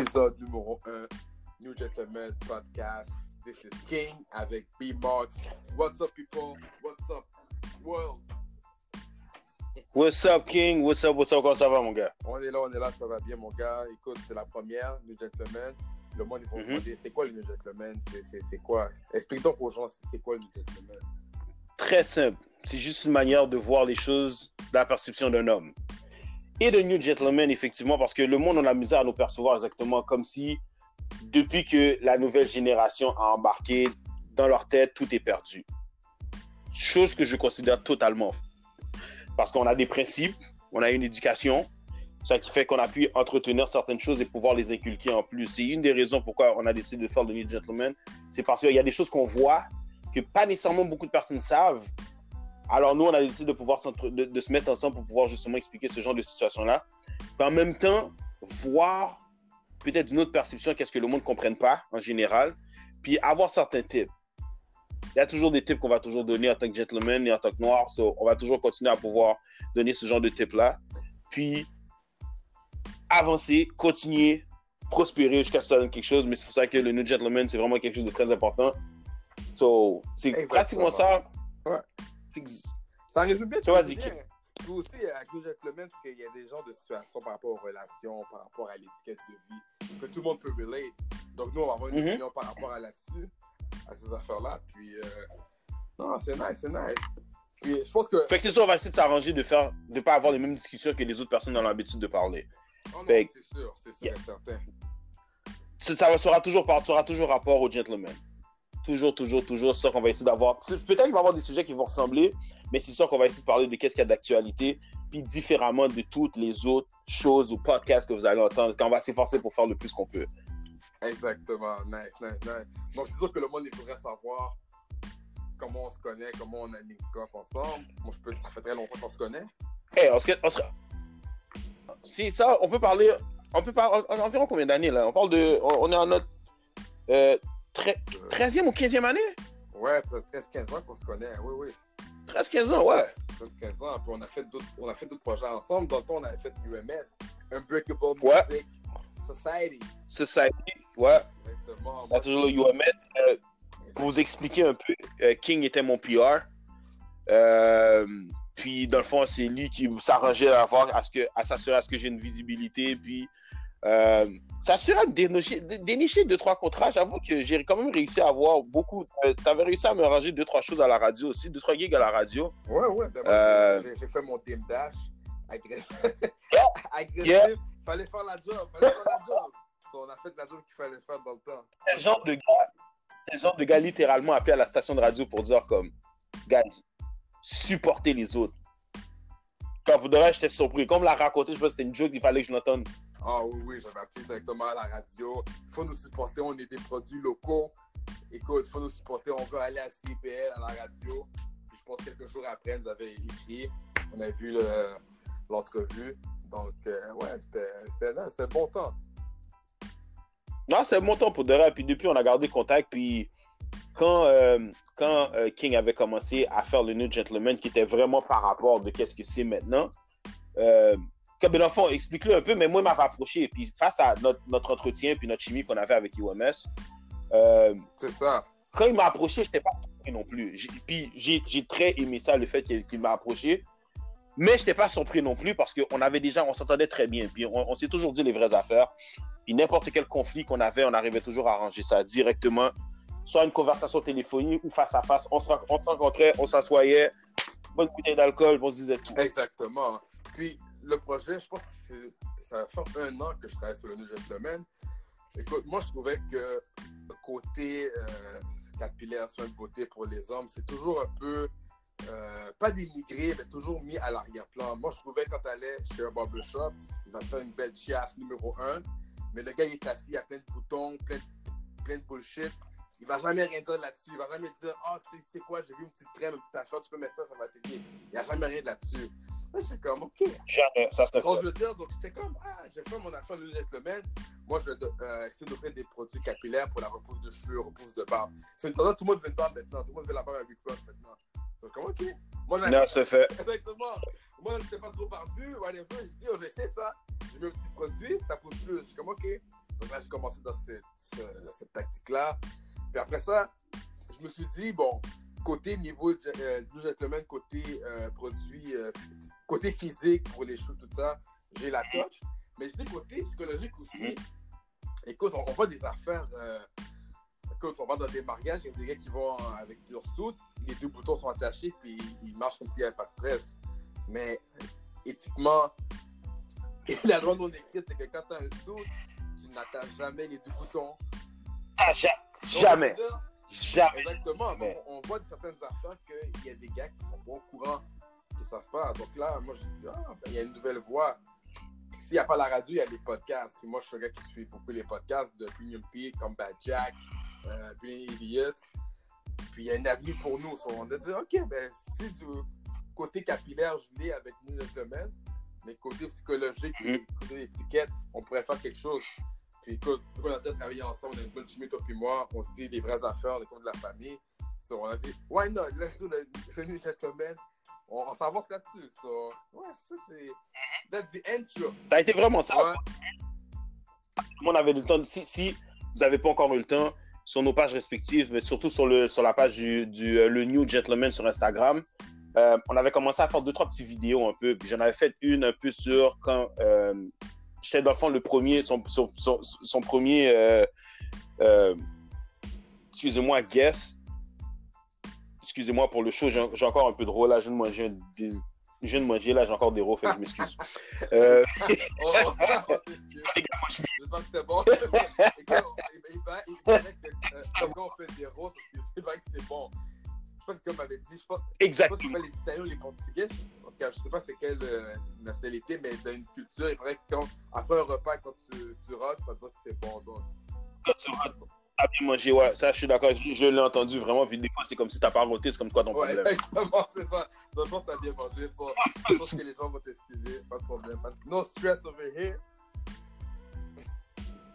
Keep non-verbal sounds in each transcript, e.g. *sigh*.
épisode numéro 1, New Gentleman Podcast. This is King avec B Marks. What's up, people? What's up, world? What's up, King? What's up, what's up? Comment ça va, mon gars? On est là, on est là, ça va bien, mon gars. Écoute, c'est la première, New Gentleman. Le monde, ils vont se Mhm. demander, c'est quoi le New Gentleman? C'est- quoi? Explique donc aux gens, c'est quoi le New Gentleman? Très simple. C'est juste une manière de voir les choses la perception d'un homme. Et de New Gentleman, effectivement, parce que le monde, on a misère à nous percevoir exactement comme si, depuis que la nouvelle génération a embarqué, dans leur tête, tout est perdu. Chose que je considère totalement. Parce qu'on a des principes, on a une éducation, ça qui fait qu'on a pu entretenir certaines choses et pouvoir les inculquer en plus. C'est une des raisons pourquoi on a décidé de faire le New Gentleman. C'est parce qu'il y a des choses qu'on voit que pas nécessairement beaucoup de personnes savent. Alors nous, on a décidé de pouvoir de, de se mettre ensemble pour pouvoir justement expliquer ce genre de situation-là. Puis en même temps, voir peut-être d'une autre perception qu'est-ce que le monde ne comprenne pas en général. Puis avoir certains tips. Il y a toujours des tips qu'on va toujours donner en tant que gentleman et en tant que noir. So, on va toujours continuer à pouvoir donner ce genre de tips-là. Puis avancer, continuer, prospérer jusqu'à ce que ça donne quelque chose. Mais c'est pour ça que le New Gentleman, c'est vraiment quelque chose de très important. So, c'est pratiquement ça. Ouais. Ça résume bien. Ziki. bien. Puis aussi, avec New Gentleman, c'est qu'il y a des genres de situations par rapport aux relations, par rapport à l'étiquette de vie, que tout le monde peut relate. Donc nous, on va avoir une Mhm. opinion par rapport à là-dessus, à ces affaires-là. Puis, euh, non, c'est nice, c'est nice. Puis je pense que... Fait que c'est ça, on va essayer de s'arranger de faire, de pas avoir les mêmes discussions que les autres personnes dans l'habitude de parler. Oh non, c'est sûr, c'est sûr Yeah. et certain. Ça, ça sera toujours, toujours rapport au gentleman. Toujours, toujours, toujours. C'est ça qu'on va essayer d'avoir. Peut-être qu'il va y avoir des sujets qui vont ressembler, mais c'est sûr qu'on va essayer de parler de qu'est-ce qu'il y a d'actualité, puis différemment de toutes les autres choses ou podcasts que vous allez entendre, quand on va s'efforcer pour faire le plus qu'on peut. Exactement, nice, nice, nice. Donc c'est sûr que le monde il faudrait savoir comment on se connaît, comment on a link up ensemble. Moi, je peux, ça fait très longtemps qu'on se connaît. Hey, on se, Si ça, on peut parler. On peut parler. en- Environ combien d'années là? On parle de. On, on est en notre. Euh, 13e ou 15e année? Ouais, peut-être 13-15 ans qu'on se connaît, oui, oui. 13-15 ans, ouais. 15 ans, puis on a fait d'autres, on a fait d'autres projets ensemble. Dans le temps, on avait fait UMS, Unbreakable Ouais. Music Society. Society, ouais. Exactement. On a toujours le UMS. Euh, pour vous expliquer un peu, euh, King était mon PR. Euh, puis, dans le fond, c'est lui qui s'arrangeait à, avoir, à, ce que, à s'assurer à ce que j'ai une visibilité. Puis, euh, s'assurer de dénicher, de dénicher deux, trois contrats. J'avoue que j'ai quand même réussi à avoir beaucoup. Euh, T'avais réussi à me ranger deux, trois choses à la radio aussi, deux, trois gigs à la radio. Ouais, ouais. ben, Euh, j'ai, fait mon team dash. Agressif. Yeah. Agressif. Yeah. Fallait faire la job. Fallait faire la job. So, on a fait la job qu'il fallait faire dans le temps. quel genre de gars, quel genre de gars littéralement appelé à la station de radio pour dire comme, guys, supportez les autres. Quand vous devez, j'étais surpris. Comme l'a raconté, je pense que c'était une joke, il fallait que je l'entende. Ah oui, oui, j'avais appelé directement à la radio. Il faut nous supporter, on est des produits locaux. Écoute, il faut nous supporter, on veut aller à CIPL, à la radio. Puis je pense quelques jours après, nous avait écrit, on a vu le- l'entrevue. Donc, euh, ouais, c'était c'était bon temps. Non, c'est mon temps pour de vrai. Puis depuis, on a gardé contact. Puis quand, euh, quand euh, King avait commencé à faire le New Gentleman, qui était vraiment par rapport de qu'est-ce que c'est maintenant, fond, explique-le un peu, mais moi, il m'avait approché. Puis face à notre, notre entretien, puis notre chimie qu'on avait avec UMS, euh, C'est ça. quand il m'a approché, je n'étais pas surpris non plus. J'ai- Puis j'ai j'ai très aimé ça, le fait qu'il qu'il m'a approché. Mais je n'étais pas surpris non plus parce qu'on avait déjà, on s'entendait très bien. Puis on, on s'est toujours dit les vraies affaires. Puis n'importe quel conflit qu'on avait, on arrivait toujours à arranger ça directement. Soit une conversation téléphonique ou face à face. On se, on se rencontrait, on s'assoyait, bonne bouteille d'alcool, on se disait tout. Exactement. Puis, le projet, je pense que ça faire un an que je travaille sur le New Gentleman. Écoute, moi, je trouvais que le côté euh, capillaire, soin de beauté pour les hommes, c'est toujours un peu, euh, pas dénigré, mais toujours mis à l'arrière-plan. Moi, je trouvais quand tu allais chez un barbershop, il va faire une belle chiasse numéro un, mais le gars, il est assis, il a plein de boutons, plein de, bullshit. Il va jamais rien dire là-dessus. Il va jamais dire, tu sais- tu sais quoi, j'ai vu une petite crème, une petite affaire, tu peux mettre ça, ça va t'aider. Il n'y a jamais rien là-dessus. J'étais comme, OK. Jamais, ça se Donc, je veux dire, donc j'étais comme, ah, j'ai fait mon affaire le gentleman. Moi, je vais euh, essayer d'offrir des produits capillaires pour la repousse de cheveux, repousse de barbe. C'est une tendance, tout le monde veut une barbe maintenant. Tout le monde veut la barbe avec cross maintenant. Donc, comme, OK. Moi, Non, ça se fait. Exactement. Moi, je n'étais pas trop barbu, whatever. Je dis, oh, je sais ça. Je mets un petit produit, ça pousse plus. Je suis comme, OK. Donc là, j'ai commencé dans cette, cette tactique-là. Puis après ça, je me suis dit, bon, côté niveau euh, New Gentleman, côté euh, produit, euh, côté physique pour les shows, tout ça, j'ai la touch. Mais je dis côté psychologique aussi. Écoute, on, voit des affaires. Euh, écoute, on va dans des mariages, il y a des gars qui vont avec leur soute, les deux boutons sont attachés, puis ils marchent comme s'il n'y avait pas de stress. Mais éthiquement, *laughs* la loi non écrite, c'est que quand tu as un soute, tu n'attaches jamais les deux boutons. Ah, jamais. Jamais. Exactement. Donc, on voit certaines affaires qu'il y a des gars qui sont pas au courant, savent pas. Donc là, moi, je dis, ah, ben, il y a une nouvelle voie. S'il n'y a pas la radio, il y a les podcasts. moi, je suis un gars qui suit beaucoup les podcasts de Premium Peak, comme Bad Jack, euh, Elliott. Puis il y a une avenue pour nous. on a dit, OK, ben, si du côté capillaire, je l'ai avec nous, le domaine, mais côté psychologique, mm côté étiquette, on pourrait faire quelque chose. Puis écoute, on a déjà travaillé ensemble, on a une bonne chimie, toi et moi, on se dit les vraies affaires, on est comme de la famille. So, on a dit, why not, let's do the, the new gentleman. On, on s'avance là-dessus. So, ouais, ça c'est. That's the intro. Ça a été vraiment ça. Ouais. On avait le temps. Si, si vous n'avez pas encore eu le temps, sur nos pages respectives, mais surtout sur, le, sur la page du, du euh, le New Gentleman sur Instagram, euh, on avait commencé à faire deux, trois petites vidéos un peu. Puis j'en avais fait une un peu sur quand euh, j'étais dans le fond le premier, son, son, son, premier, euh, euh, excusez-moi, guest. Excusez-moi pour le show, j'ai encore un peu de rôle là, je viens de manger, je viens de manger là, j'ai encore des rôles, que je m'excuse. *laughs* euh... oh, *laughs* oh, J'espère que c'était bon. *laughs* Il paraît que quand on fait des rôles, c'est vrai que c'est bon pas comme m'avait dit, je pense, Exactement. Je pas si c'est les Italiens ou les Portugais. En tout cas, je sais pas c'est quelle euh, nationalité, mais dans une culture, il paraît que quand, après un repas, quand tu, tu rotes, tu vas dire que c'est bon. Donc. Quand tu rotes, t'as bien mangé, ouais. Ça, je suis d'accord. Je, je l'ai entendu vraiment. Puis des fois, c'est comme si t'as pas roté, c'est comme quoi ton ouais, problème? Exactement, *laughs* c'est ça. Que t'as bien mangé. Je pense *laughs* que les gens vont t'excuser. Pas de problème. No stress over here.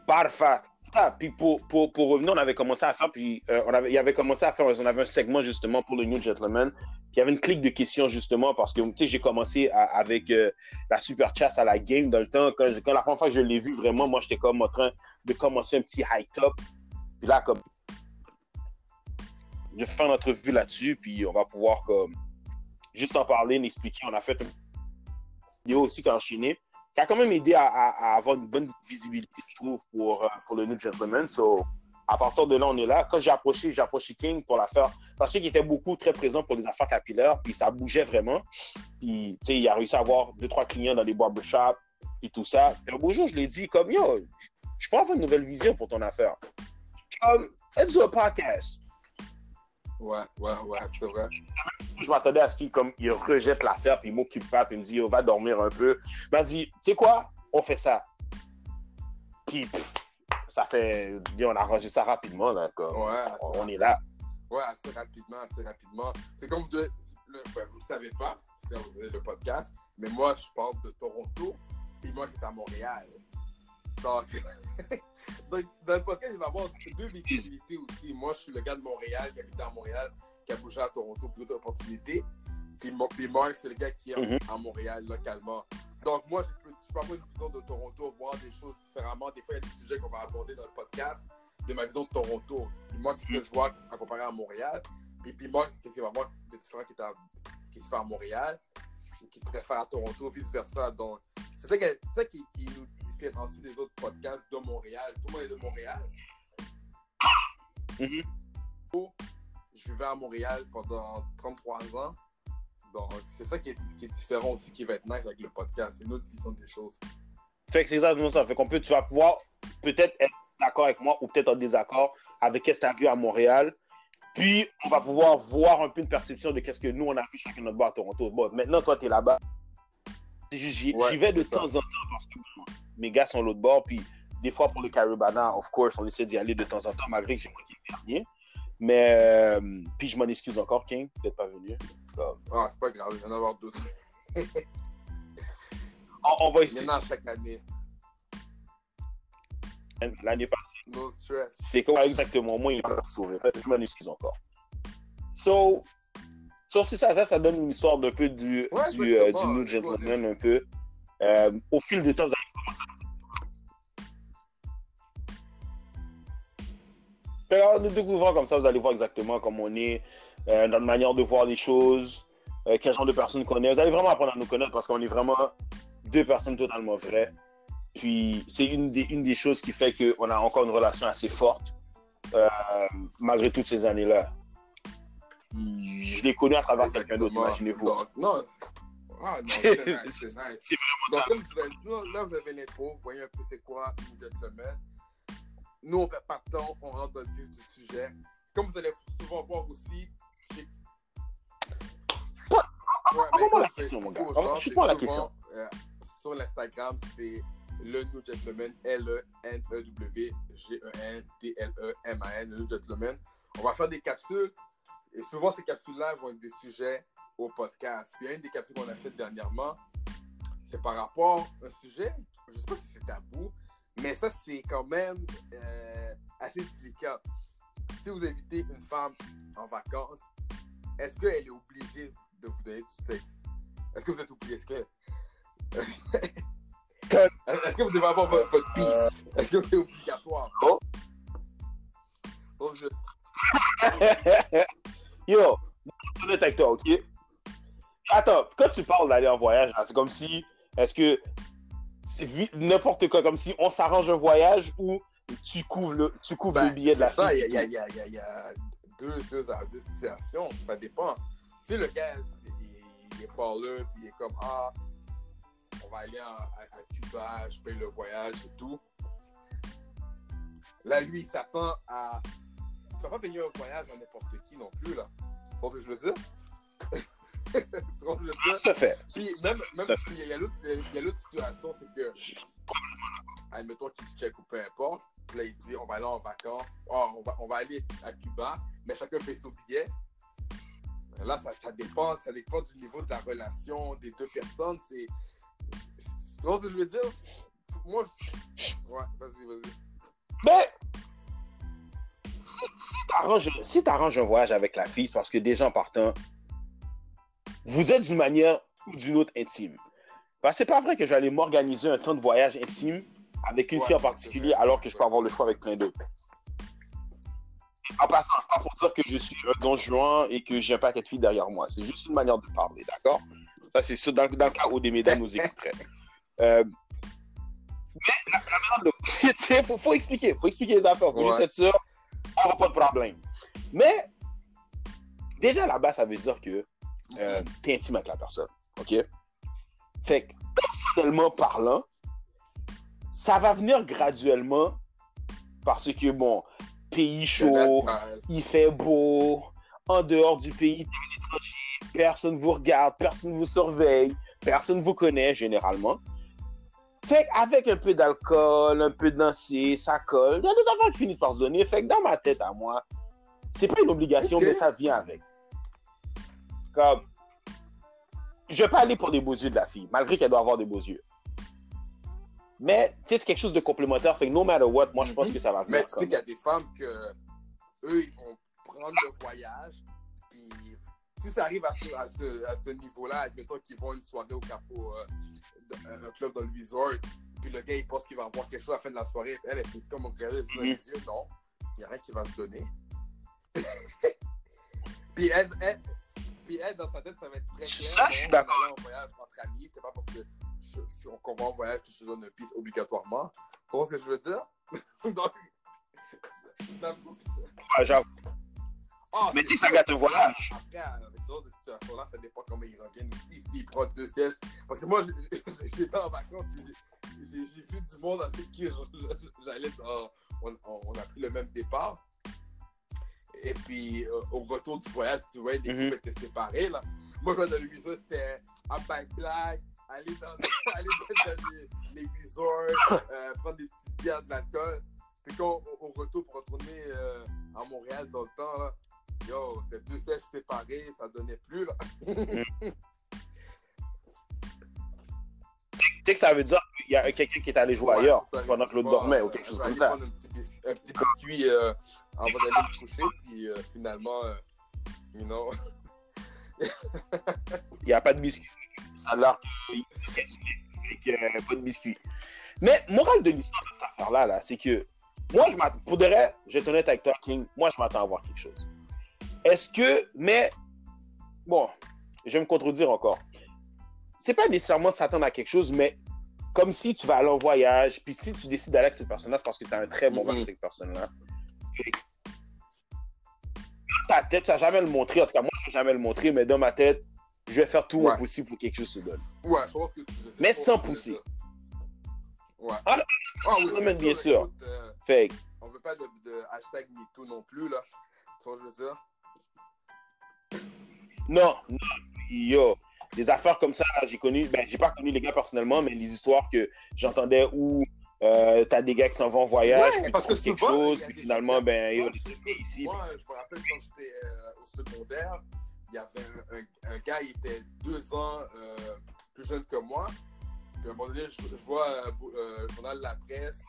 Parfait. Ça, puis pour, pour, pour, revenir, on avait commencé à faire, puis euh, on avait, il avait commencé à faire, on avait un segment justement pour le New Gentleman. Puis il y avait une clique de questions justement parce que, tu sais, j'ai commencé avec euh, la super chasse à la game dans le temps. Quand, quand la première fois que je l'ai vu, vraiment, moi, j'étais comme en train de commencer un petit high top. Puis là, comme, je vais faire une entrevue là-dessus, puis on va pouvoir, comme, juste en parler, l'expliquer. On a fait une vidéo aussi qui a enchaîné qui a quand même aidé à, avoir une bonne visibilité, je trouve, pour, euh, pour le New Gentleman. So, à partir de là, on est là. Quand j'ai approché, j'ai approché King pour la faire, parce qu'il était beaucoup très présent pour les affaires capillaires, puis ça bougeait vraiment. Puis, tu sais, il a réussi à avoir deux, trois clients dans les barbershops, et tout ça. Et un beau jour, je l'ai dit, comme, yo, je peux avoir une nouvelle vision pour ton affaire. Comme, let's do a podcast. Ouais, ouais, ouais, c'est vrai. Je m'attendais à ce qu'il comme, il rejette l'affaire, puis il m'occupe pas, puis il me dit, on va dormir un peu. Il m'a dit, tu sais quoi, on fait ça. Puis, ça fait, on a arrangé ça rapidement, là, ouais, on, est là. Ouais, assez rapidement, assez rapidement. C'est comme vous ne le, ben, vous le savez pas, que vous avez le podcast, mais moi, je parle de Toronto, puis moi, c'est à Montréal. Donc, *laughs* Donc, dans le podcast, il va y avoir deux visibilités aussi. Moi, je suis le gars de Montréal, qui habite à Montréal, qui a bougé à Toronto pour d'autres opportunités. Puis, puis Mark, c'est le gars qui est mm à Montréal localement. Donc, moi, je peux, je peux avoir une vision de Toronto, voir des choses différemment. Des fois, il y a des sujets qu'on va aborder dans le podcast de ma vision de Toronto. Puis moi, qu'est-ce que je vois à comparer à Montréal? Puis, puis moi, qu'est-ce qu'il va voir de différent qui, qui se fait à Montréal, qui se préfère à Toronto, vice-versa? Donc, c'est ça, ça qui, qui, nous différencie des autres podcasts de Montréal. Tout le monde est de Montréal. Mm-hmm. Je vivais à Montréal pendant 33 ans. Donc, c'est ça qui est, qui est, différent aussi, qui va être nice avec le podcast. C'est notre vision des choses. Fait que c'est exactement ça. Fait qu'on peut, tu vas pouvoir peut-être être d'accord avec moi ou peut-être en désaccord avec ce que tu as vu à Montréal. Puis, on va pouvoir voir un peu une perception de qu'est-ce que nous, on a vu chacun notre bar à Toronto. Bon, maintenant, toi, tu es là-bas. J'y vais de temps en temps parce que mes gars sont l'autre bord. Puis des fois, pour le Caribana, of course, on essaie d'y aller de temps en temps, malgré que j'ai manqué le dernier. Mais, euh, puis je m'en excuse encore, King, d'être pas venu. Ah, c'est pas grave, il va en avoir d'autres. *laughs* on, on, va essayer. Il y en a chaque année. L'année passée. No stress. C'est quoi? Exactement? Moi, il va sauver. Je m'en excuse encore. So, so c'est ça, ça, ça donne une histoire d'un peu du, ouais, du, euh, du New Gentleman, un peu. Euh, au fil du temps, vous allez En nous découvrant comme ça, vous allez voir exactement comment on est, euh, notre manière de voir les choses, euh, quel genre de personnes qu'on est. Vous allez vraiment apprendre à nous connaître parce qu'on est vraiment deux personnes totalement vraies. Puis c'est une des, une des choses qui fait qu'on a encore une relation assez forte, euh, malgré toutes ces années-là. Je l'ai connu à travers quelqu'un d'autre, imaginez-vous. Non, ah, *laughs* c'est nice, nice. C'est vraiment Donc, ça. là, vous avez l'intro, vous voyez un peu c'est quoi une gentleman. Nous, on perd pas de temps, on rentre dans le vif du sujet. Comme vous allez souvent voir aussi, j'ai... Ouais, Envoie-moi la question, mon gars. Chute-moi la question. Euh, sur l'Instagram, c'est le New Gentleman, L-E-N-E-W-G-E-N-T-L-E-M-A-N, le New Gentleman. On va faire des capsules, et souvent, ces capsules-là vont être des sujets au podcast. Puis, une des capsules qu'on a faites dernièrement, c'est par rapport à un sujet, je ne sais pas si c'est tabou, mais ça, c'est quand même euh, assez délicat. Si vous invitez une femme en vacances, est-ce qu'elle est obligée de vous donner du sexe? Est-ce que vous êtes obligé? Est-ce que. Est-ce que vous devez avoir votre, votre piste? Est-ce que c'est obligatoire? Oh. Bon, je... *laughs* Yo, je suis avec toi, ok? Attends, quand tu parles d'aller en voyage, c'est comme si, est-ce que c'est n'importe quoi, comme si on s'arrange un voyage ou tu couvres le, tu couvres ben, le billet de la ça, il y a, y, a, y, y a, deux, deux, deux, situations, ça dépend. Si le gars, il, il est pas là, puis il est comme, ah, on va aller à, à, Cuba, je paye le voyage et tout. Là, lui, il s'attend à tu vas pas payer un voyage à n'importe qui non plus, là. Ce que je veux dire? *laughs* Tout à fait. Puis, même, il y a, l'autre situation, c'est que, admettons qu'il se check ou peu importe, puis là, il dit, on va aller en vacances, oh, on, va, on va aller à Cuba, mais chacun paye son billet. Là, ça, ça, dépend, ça dépend du niveau de la relation des deux personnes. C'est... Tu vois ce que je veux dire? Moi, je... ouais, vas-y, vas-y. Mais si, tu arranges un voyage avec la fille, c'est parce que déjà en partant, vous êtes d'une manière ou d'une autre intime. Que c'est pas vrai que aller m'organiser un temps de voyage intime avec une fille en particulier alors que je peux avoir le choix avec plein d'autres. En passant, pas pour dire que je suis un don juan et que j'ai un paquet de filles derrière moi. C'est juste une manière de parler, d'accord? Ça, c'est dans, dans, le cas où des mesdames nous écouteraient. Euh, mais la, manière de. *laughs* faut, faut expliquer. Faut expliquer les affaires. Faut ouais. juste être sûr on n'a pas de problème. Mais, déjà là-bas, ça veut dire que euh, tu es intime avec la personne. OK? Fait que, personnellement parlant, ça va venir graduellement parce que, bon, pays chaud, il fait beau, en dehors du pays, personne vous regarde, personne vous surveille, personne vous connaît généralement. Fait avec un peu d'alcool, un peu de danser, ça colle. Il y a des affaires qui finissent par se donner. Fait que dans ma tête à moi, c'est pas une obligation, okay. mais ça vient avec. Comme, je vais pas aller pour des beaux yeux de la fille, malgré qu'elle doit avoir des beaux yeux. Mais, tu sais, c'est quelque chose de complémentaire. Fait que no matter what, moi, je pense mm -hmm. que ça va venir. Mais tu sais qu'il y a des femmes que, eux, ils vont prendre le voyage, puis si ça arrive à ce, à ce, à ce niveau-là, admettons qu'ils vont une soirée au capot. Euh, un club dans le resort, puis le gars, il pense qu'il va avoir quelque chose à la fin de la soirée. Elle, elle est comme regarder dans les yeux. Non, il n'y a rien qui va se donner. *laughs* puis, elle, elle, puis elle, dans sa tête, ça va être très clair. Ça, je suis d'accord. en voyage entre amis, c'est pas parce que je, si on va en voyage que je te donne une piste obligatoirement. Tu vois ce que je veux dire? *laughs* Donc, ça me semble Ouais, j'avoue. Oh, mais tu sais, ça gâte le voyage. Après, avec ce genre de situation-là, ça dépend comment ils reviennent aussi. S'ils prennent deux sièges. Parce que moi, j'étais en vacances, j'ai vu du monde avec qui j'allais. On, on, a pris le même départ. Et puis, euh, au retour du voyage, tu vois, les mm -hmm. étaient séparés. Là. Moi, je dans le resort, c'était un back black, aller dans, *laughs* aller dans les, les resorts, euh, prendre des petites bières de l'alcool. Puis quand au retour pour retourner euh, à Montréal dans le temps, là, Yo, c'était deux sièges séparés, ça donnait plus, là. tu sais que ça veut dire qu'il y a quelqu'un qui est allé jouer ouais, ailleurs pendant que l'autre dormait ou quelque chose comme ça. Un petit, un petit biscuit euh, avant d'aller me coucher, puis euh, finalement, euh, you know. *laughs* Il n'y a pas de biscuit. Ça a l'air qu'il n'y a pas de biscuit. Mais, morale de l'histoire de cette affaire-là, -là, c'est que Moi, je m'attends. Pour de vrai, je honnête avec toi, King. Moi, je m'attends à voir quelque chose. Est-ce que. Mais. Bon, je vais me contredire encore. C'est pas nécessairement s'attendre à quelque chose, mais comme si tu vas aller en voyage, puis si tu décides d'aller avec cette personne-là, c'est parce que tu as un très bon Mhm. avec cette personne-là. Dans ta tête, tu vas jamais le montrer. En tout cas, moi, je vais jamais le montrer, mais dans ma tête, je vais faire tout Ouais. mon possible pour que quelque chose se donne. Ouais, je pense que tu veux- Mais sans pousser. Ouais. Ah, Ah oui, bien sûr. écoute, euh, Fait que, on veut pas de, de hashtag MeToo non plus, là. Tu vois ce que je veux dire? non, non, yo, des affaires comme ça, j'ai connu, ben, j'ai pas connu les gars personnellement, mais les histoires que j'entendais où euh, t'as des gars qui s'en vont en voyage, Ouais, puis parce ils que quelque souvent, chose, puis des finalement, ben, les je- trucs ici. Moi, je me rappelle quand j'étais euh, au secondaire, il y avait un, un- un gars, il était deux ans euh, plus jeune que moi. Puis à un moment donné, je, je vois le journal la presse,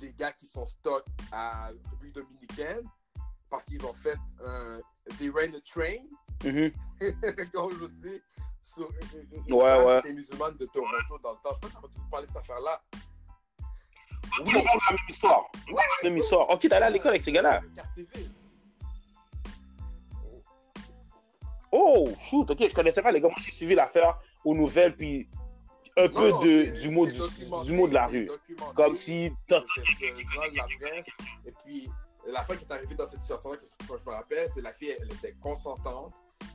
des gars qui sont stock à République dominicaine parce qu'ils ont fait un They ran a train, Mhm. *laughs* comme je dis, sur une, une, une Ouais, musulmane de Toronto dans le temps. Je sais pas si on va tous parler de cette affaire-là. De la même histoire. Ouais, Même histoire. Ok, t'es allé à l'école avec ces gars-là. Oh, shoot, ok, je connaissais pas les gars. Moi, j'ai suivi l'affaire aux nouvelles, puis un Non, peu non, de, du, mot du, mot de la rue. Comme si. de la presse. Et puis, la fois qui est arrivée dans cette situation-là, que je, me rappelle, c'est la fille, elle était consentante.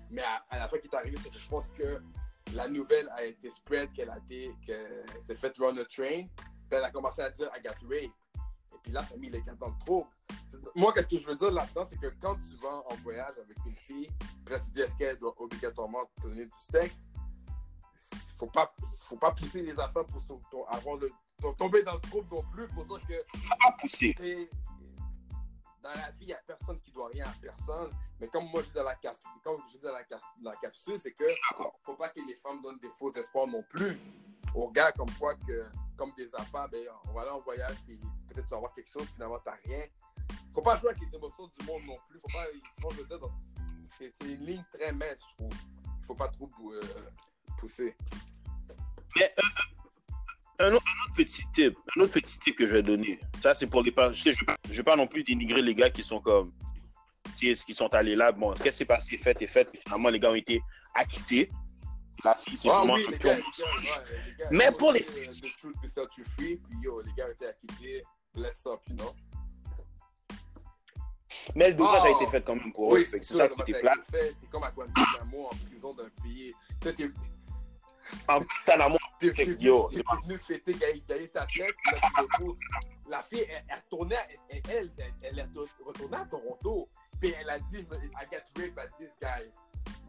Mais à, à la fois qui est arrivée, c'est que je pense que la nouvelle a été spread, qu'elle a été, qu'elle s'est fait run a train. Puis elle a commencé à dire I got. Et puis là, ça a mis les gars dans le trou. Moi, qu'est-ce que je veux dire là-dedans, c'est que quand tu vas en voyage avec une fille, puis là, tu dis est-ce qu'elle doit obligatoirement donner du sexe, faut pas, faut pas pousser les affaires pour ton- ton- avoir le, ton- tomber dans le trouble non plus pour dire que pas poussé. t'es- dans la vie, il n'y a personne qui doit rien à personne. Mais comme moi, je dis dans la, comme je dis dans la, capsule, c'est que faut pas que les femmes donnent des faux espoirs non plus aux gars, comme quoi que, comme des appâts, ben, on va aller en voyage, puis peut-être tu vas avoir quelque chose, finalement, t'as rien. Faut pas jouer avec les émotions du monde non plus. Faut pas, je c'est une ligne très mince, je trouve. Faut pas trop euh, pousser. Mais un autre, un autre petit tip, un autre petit tip que je vais donner. Ça, c'est pour les parents. Je sais, je vais pas non plus dénigrer les gars qui sont comme. Tu qui sont allés là. Bon, qu'est-ce qui s'est passé, fait et fait. Finalement, les gars ont été acquittés. La fille, c'est Ah vraiment oui, un pur mensonge. ouais, Mais pour les c'est, filles- The truth set you free, puis yo, les gars ont été acquittés, bless up, you know. Mais le a Oh. été fait quand même pour eux. Oui, c'est C'est ça qui était comme à Guantanamo, en prison d'un pays. En Guantanamo, *laughs* t'es- venu- c'est fêter, gagner, ta tête, la fille, elle, elle retournait, elle, elle, elle, elle est retournée à Toronto, puis elle a dit, I got raped by this guy.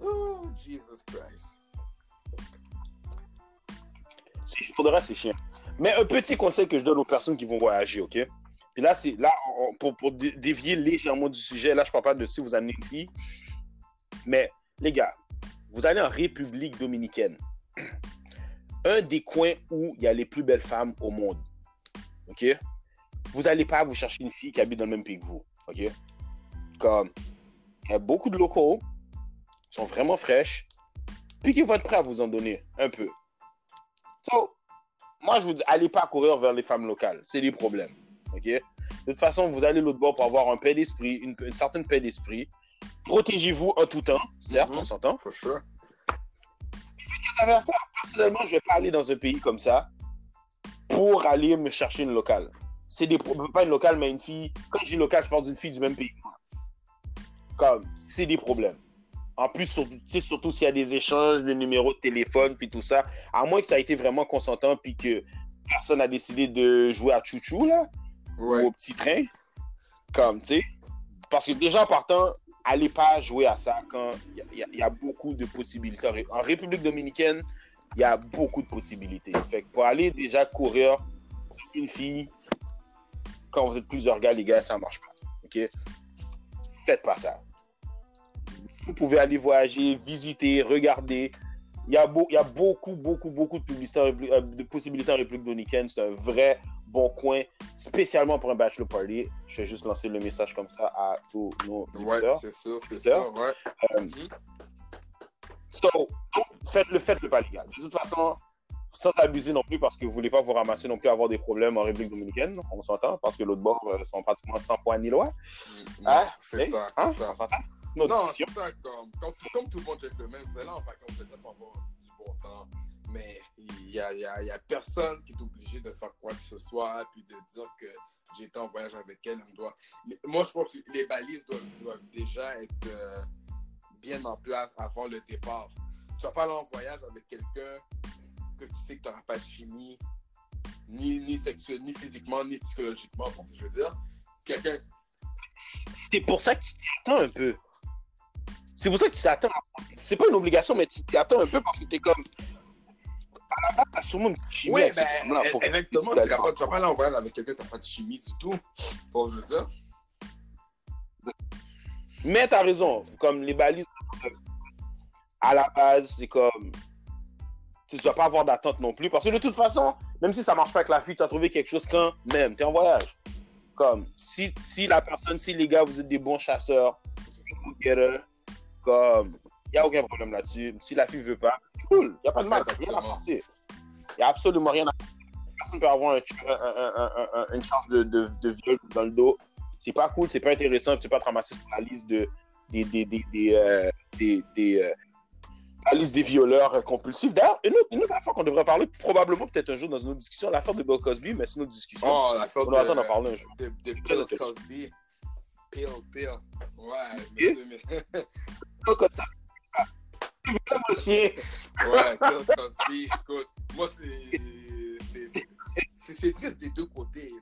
Oh, Jesus Christ. C'est- faudra, c'est chiant. Mais un petit conseil que je donne aux personnes qui vont voyager, OK? Puis là, c'est là pour, pour dé- dévier légèrement du sujet, là, je parle pas de si vous amenez une fille. Mais les gars, vous allez en République dominicaine. Un des coins où il y a les plus belles femmes au monde. OK? Vous n'allez pas vous chercher une fille qui habite dans le même pays que vous. OK? Comme, il y a beaucoup de locaux, sont vraiment fraîches, puis qui vont être prêts à vous en donner un peu. So, moi, je vous dis, allez pas courir vers les femmes locales. C'est des problèmes. OK? De toute façon, vous allez l'autre bord pour avoir un paix d'esprit, une, une certaine paix d'esprit. Protégez-vous en tout temps, certes, Mhm. on s'entend. For sure. Qu'est-ce que ça va faire? Personnellement, je vais pas aller dans un pays comme ça pour aller me chercher une locale. C'est des pas une locale, mais une fille. Quand je dis locale, je parle d'une fille du même pays. Comme, c'est des problèmes. En plus, surtout, s'il y a des échanges de numéros de téléphone, puis tout ça. À moins que ça ait été vraiment consentant, puis que personne a décidé de jouer à chouchou, là, Ouais. ou au petit train. Comme, tu sais. Parce que déjà, en partant, allez pas jouer à ça quand il y a- y, a- y a beaucoup de possibilités. En Ré- En République dominicaine, il y a beaucoup de possibilités. Fait que pour aller déjà courir une fille, quand vous êtes plusieurs gars, les gars, ça marche pas. OK? Faites pas ça. Vous pouvez aller voyager, visiter, regarder. Il y a, beau- il y a beaucoup, beaucoup, beaucoup de, publicités euh, de possibilités en République dominicaine. C'est un vrai bon coin, spécialement pour un bachelor party. Je vais juste lancer le message comme ça à tous nos Ouais, auditeurs. c'est sûr, c'est sûr, ouais. So, faites-le, faites-le pas, les gars. De toute façon, sans abuser non plus parce que vous voulez pas vous ramasser non plus avoir des problèmes en République dominicaine, on s'entend, parce que l'autre bord euh, sont pratiquement sans points ni loi. Non, Ah, c'est hey, ça, hein? c'est ça. On s'entend? Notre Non, c'est ça, comme, comme, comme tout le monde gentleman, vous allez en vacances peut-être pour avoir du bon temps, mais il y a, il y a, il y a personne qui est obligé de faire quoi que ce soit, puis de dire que j'ai été en voyage avec elle, on doit... Moi, je pense que les balises doivent, doivent déjà être euh, bien en place avant le départ. Tu vas pas aller en voyage avec quelqu'un que tu sais que tu n'auras pas de chimie, ni, ni sexuelle, ni physiquement, ni psychologiquement, comme je veux dire. Quelqu'un C'est pour ça que tu t'y attends un peu. C'est pour ça que tu t'attends. C'est pas une obligation, mais tu t'y attends un peu parce que t'es comme. À la base, t'as sûrement une chimie Oui, ben, tu exactement. te Tu vas pas, pas en voyage avec quelqu'un n'a pas de chimie du tout. Faut je veux dire. Mais t'as raison. Comme les balises, à la base, c'est comme. Tu ne dois pas avoir d'attente non plus. Parce que de toute façon, même si ça marche pas avec la fille, tu as trouvé quelque chose quand même. Tu es en voyage. Comme, si, si la personne, si les gars, vous êtes des bons chasseurs, comme, il n'y a aucun problème là-dessus. Si la fille veut pas, cool. Il n'y a pas de mal. Il n'y a rien à forcer. Il n'y a absolument rien à Personne peut avoir un- un- un- un- un- une charge de, de, de viol dans le dos. C'est pas cool, c'est pas intéressant. Tu peux pas te ramasser sur la liste de, des, des, des, des, euh, des, des, euh, la liste des violeurs compulsifs. D'ailleurs, une autre, une autre affaire qu'on devrait parler probablement peut-être un jour dans une autre discussion, l'affaire de Bill Cosby, mais c'est une autre discussion. Oh, l'affaire parler un jour. de, de Très Bill intéressant. Cosby. Bill, Bill. Ouais, monsieur, mais... Monsieur. ouais, Bill Cosby. Écoute, moi, c'est triste des deux côtés,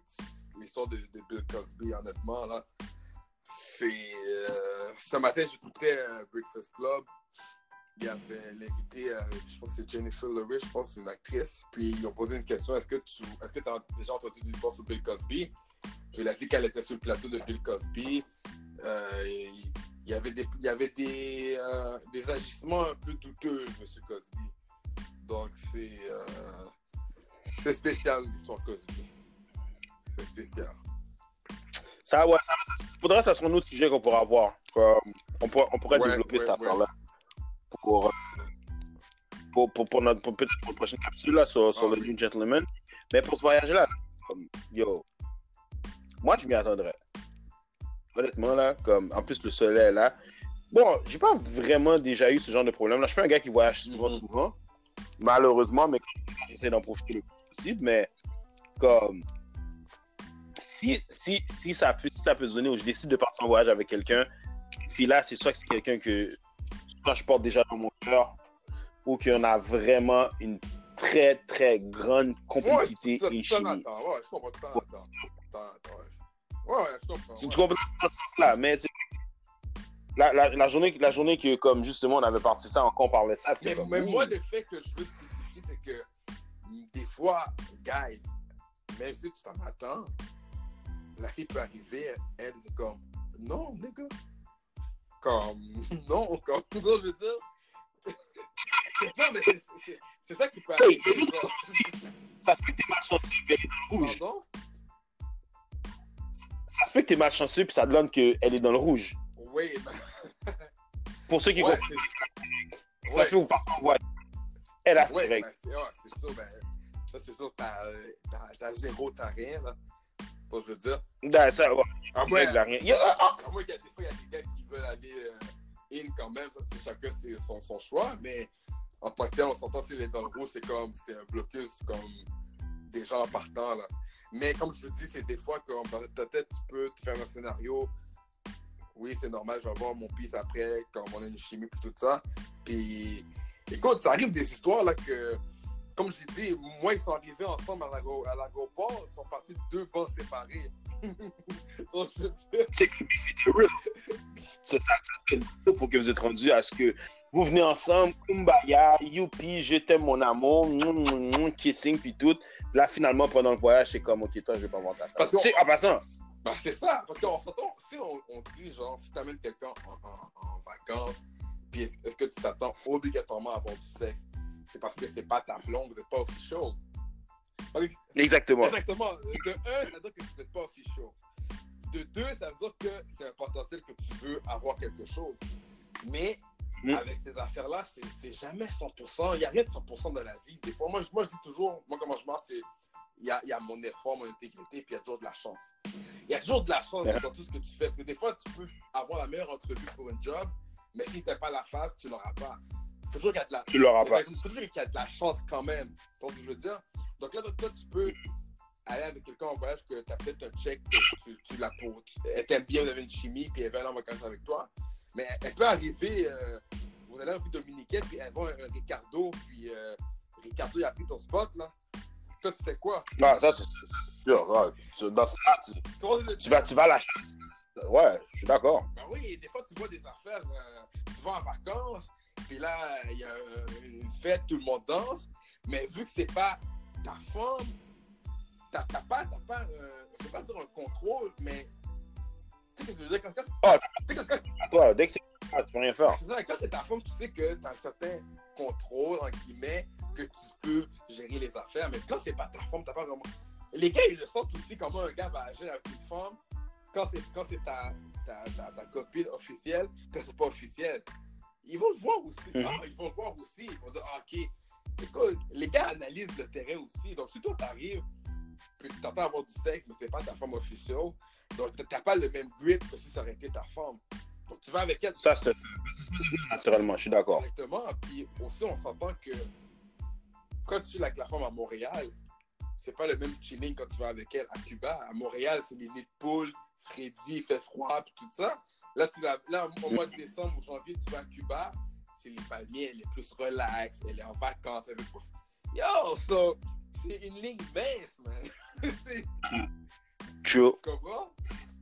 l'histoire de, de Bill Cosby, honnêtement, là. C'est... euh, ce matin, j'écoutais euh, Breakfast Club. Il y avait l'invité, euh, je pense que c'est Jennifer Lewis, je pense que c'est une actrice. Puis ils ont posé une question est-ce que tu est-ce que as déjà entendu des histoires sur Bill Cosby Puis elle a dit qu'elle était sur le plateau de Bill Cosby. Euh, il y avait des, il y avait des, euh, des agissements un peu douteux, M. Cosby. Donc c'est euh, c'est spécial l'histoire Cosby. C'est spécial. Ça, ouais, ça, que ça soit un autre sujet qu'on pourra. Comme, on, on pourrait développer cette affaire-là pour, euh, pour, pour, pour notre, pour- peut-être pour prochaine capsule là, sur, sur le oui. New Gentleman. Mais pour ce voyage-là, comme, yo, moi, je m'y attendrais. Honnêtement, là, comme, en plus, le soleil là. Bon, j'ai pas vraiment déjà eu ce genre de problème. Là, je suis pas un gars qui voyage souvent, Mhm. souvent. Malheureusement, mais j'essaie d'en profiter le plus possible. Mais, comme, si, si, si, ça peut, si ça peut se donner où je décide de partir en voyage avec quelqu'un, puis là, c'est soit que c'est quelqu'un que soit je porte déjà dans mon cœur ou qu'on a vraiment une très, très grande complicité ouais, et en chimie. Ouais, je comprends en en ouais. Je comprends. Tu comprends dans ce sens-là, mais tu la, la, la, journée, la journée que, comme justement, on avait parti ça, encore on parlait de ça. Mais, comme, mais ouh. moi, le fait que je veux spécifier, c'est que mm, des fois, guys, même si tu t'en attends, la fille peut arriver, elle dit comme non, nigga. Comme *laughs* non, comme non, je veux dire. *laughs* non, mais c'est- ça qui peut arriver. et ça se peut que t'es malchanceux puis elle est dans le rouge. Pardon? Ça se peut que t'es malchanceux puis ça donne qu'elle est dans le rouge. Oui, ben, *laughs* Pour ceux qui ouais, comprennent, ça se fait que vous partez en. Elle a Ouais, règles. ben, c'est ah, sûr, ben, ça c'est sûr, t'as t'as- t'as zéro, t'as rien, là. Faut que je veux dire. Ben, ça, ouais, À règle, moins, rien. Il y a- ah, ah, à moins qu'il y a des fois, il y a des gars qui veulent aller euh, in quand même, ça c'est chacun c'est son, son choix, mais en tant que tel, on s'entend s'il est dans le rouge, c'est comme, c'est un blocus comme des gens en partant, là. Mais comme je vous dis, c'est des fois comme dans ta tête, tu peux te faire un scénario. Oui, c'est normal, je vais voir mon pisse après, quand on a une chimie puis tout ça. Puis, écoute, ça arrive des histoires là que, comme je l'ai dit, moi, ils sont arrivés ensemble à l'aéro- à l'aéroport, ils sont partis de deux bancs séparés. *laughs* Donc, je veux dire, c'est que. Ça, ça, ça pour que vous êtes rendu à ce que vous venez ensemble, kumbaya, youpi, je t'aime mon amour, kissing, puis tout. Là, finalement, pendant le voyage, c'est comme, ok, toi, je vais pas voir ta Parce sais, en passant, Ben, c'est ça, parce qu'on s'entend, si on, on dit, genre, si tu amènes quelqu'un en, en- en vacances, puis est-ce que tu t'attends obligatoirement à avoir du sexe, c'est parce que c'est pas ta blonde, vous n'êtes pas official. Exactement. Exactement. De un, ça veut dire que tu n'êtes pas official. De deux, ça veut dire que c'est un potentiel que tu veux avoir quelque chose. Mais mm. avec ces affaires-là, c'est jamais 100%. Il n'y a rien de 100% dans la vie. Des fois, moi, moi je dis toujours, moi, comment je pense, c'est il y a, y a, mon effort, mon intégrité, puis il y a toujours de la chance. Il y a toujours de la chance dans tout ce que tu fais. Parce que des fois, tu peux avoir la meilleure entrevue pour un job, mais si tu n'as pas la face, tu l'auras pas. C'est toujours qu'il y a de la Tu l'auras pas. C'est toujours qu'il y a de la chance quand même. Tu ce que je veux dire? Donc là, toi, tu peux aller avec quelqu'un en voyage que tu as peut-être un check, que tu, tu l'as pour. Elle t'aime bien, vous avez une chimie, puis elle va aller en vacances avec toi. Mais elle peut arriver, euh, vous allez en Dominiquette, puis elle voit un, Ricardo, puis euh, Ricardo, il a pris ton spot, là. Toi, tu sais quoi? Non, ça, c'est sûr. dans ce cas, tu, tu, vas, tu vas la Ouais, je suis d'accord. Ben oui, des fois, tu vois des affaires, euh, tu vas en vacances, puis là, il y a une fête, tout le monde danse, mais vu que c'est pas ta femme, t'as pas, t'as pas, euh, je pas dire un contrôle, mais tu sais ce que je veux dire, quand, quand, toi, dès que c'est ah, tu peux rien faire. Quand c'est ta femme, tu sais que tu as un certain contrôle, en guillemets, que tu peux gérer les affaires, mais quand c'est pas ta femme, t'as pas vraiment. Les gars, ils le sentent aussi comment un gars va agir avec une femme quand c'est, quand c'est ta, ta, ta, copine officielle, quand c'est pas officiel. Ils vont le voir aussi. Mm. Ah, ils vont le voir aussi. Ils vont dire, ah, OK, écoute, les gars analysent le terrain aussi. Donc, si toi, t'arrives, puis tu t'entends avoir du sexe, mais c'est pas ta femme officielle, donc t'as pas le même grip que si ça aurait été ta femme. Donc, tu vas avec elle. Ça, c'est naturellement, je suis d'accord. Exactement. Puis aussi, on s'entend que quand tu es avec la femme à Montréal, c'est pas le même chilling quand tu vas avec elle à Cuba. À Montréal, c'est les nids de poule, Freddy, il fait froid, puis tout ça. Là, tu vas, là, au mois de décembre ou janvier, tu vas à Cuba, c'est les palmiers, elle est plus relax, elle est en vacances, elle est Yo, so, c'est une ligne baisse, man. *laughs* Tu comprends?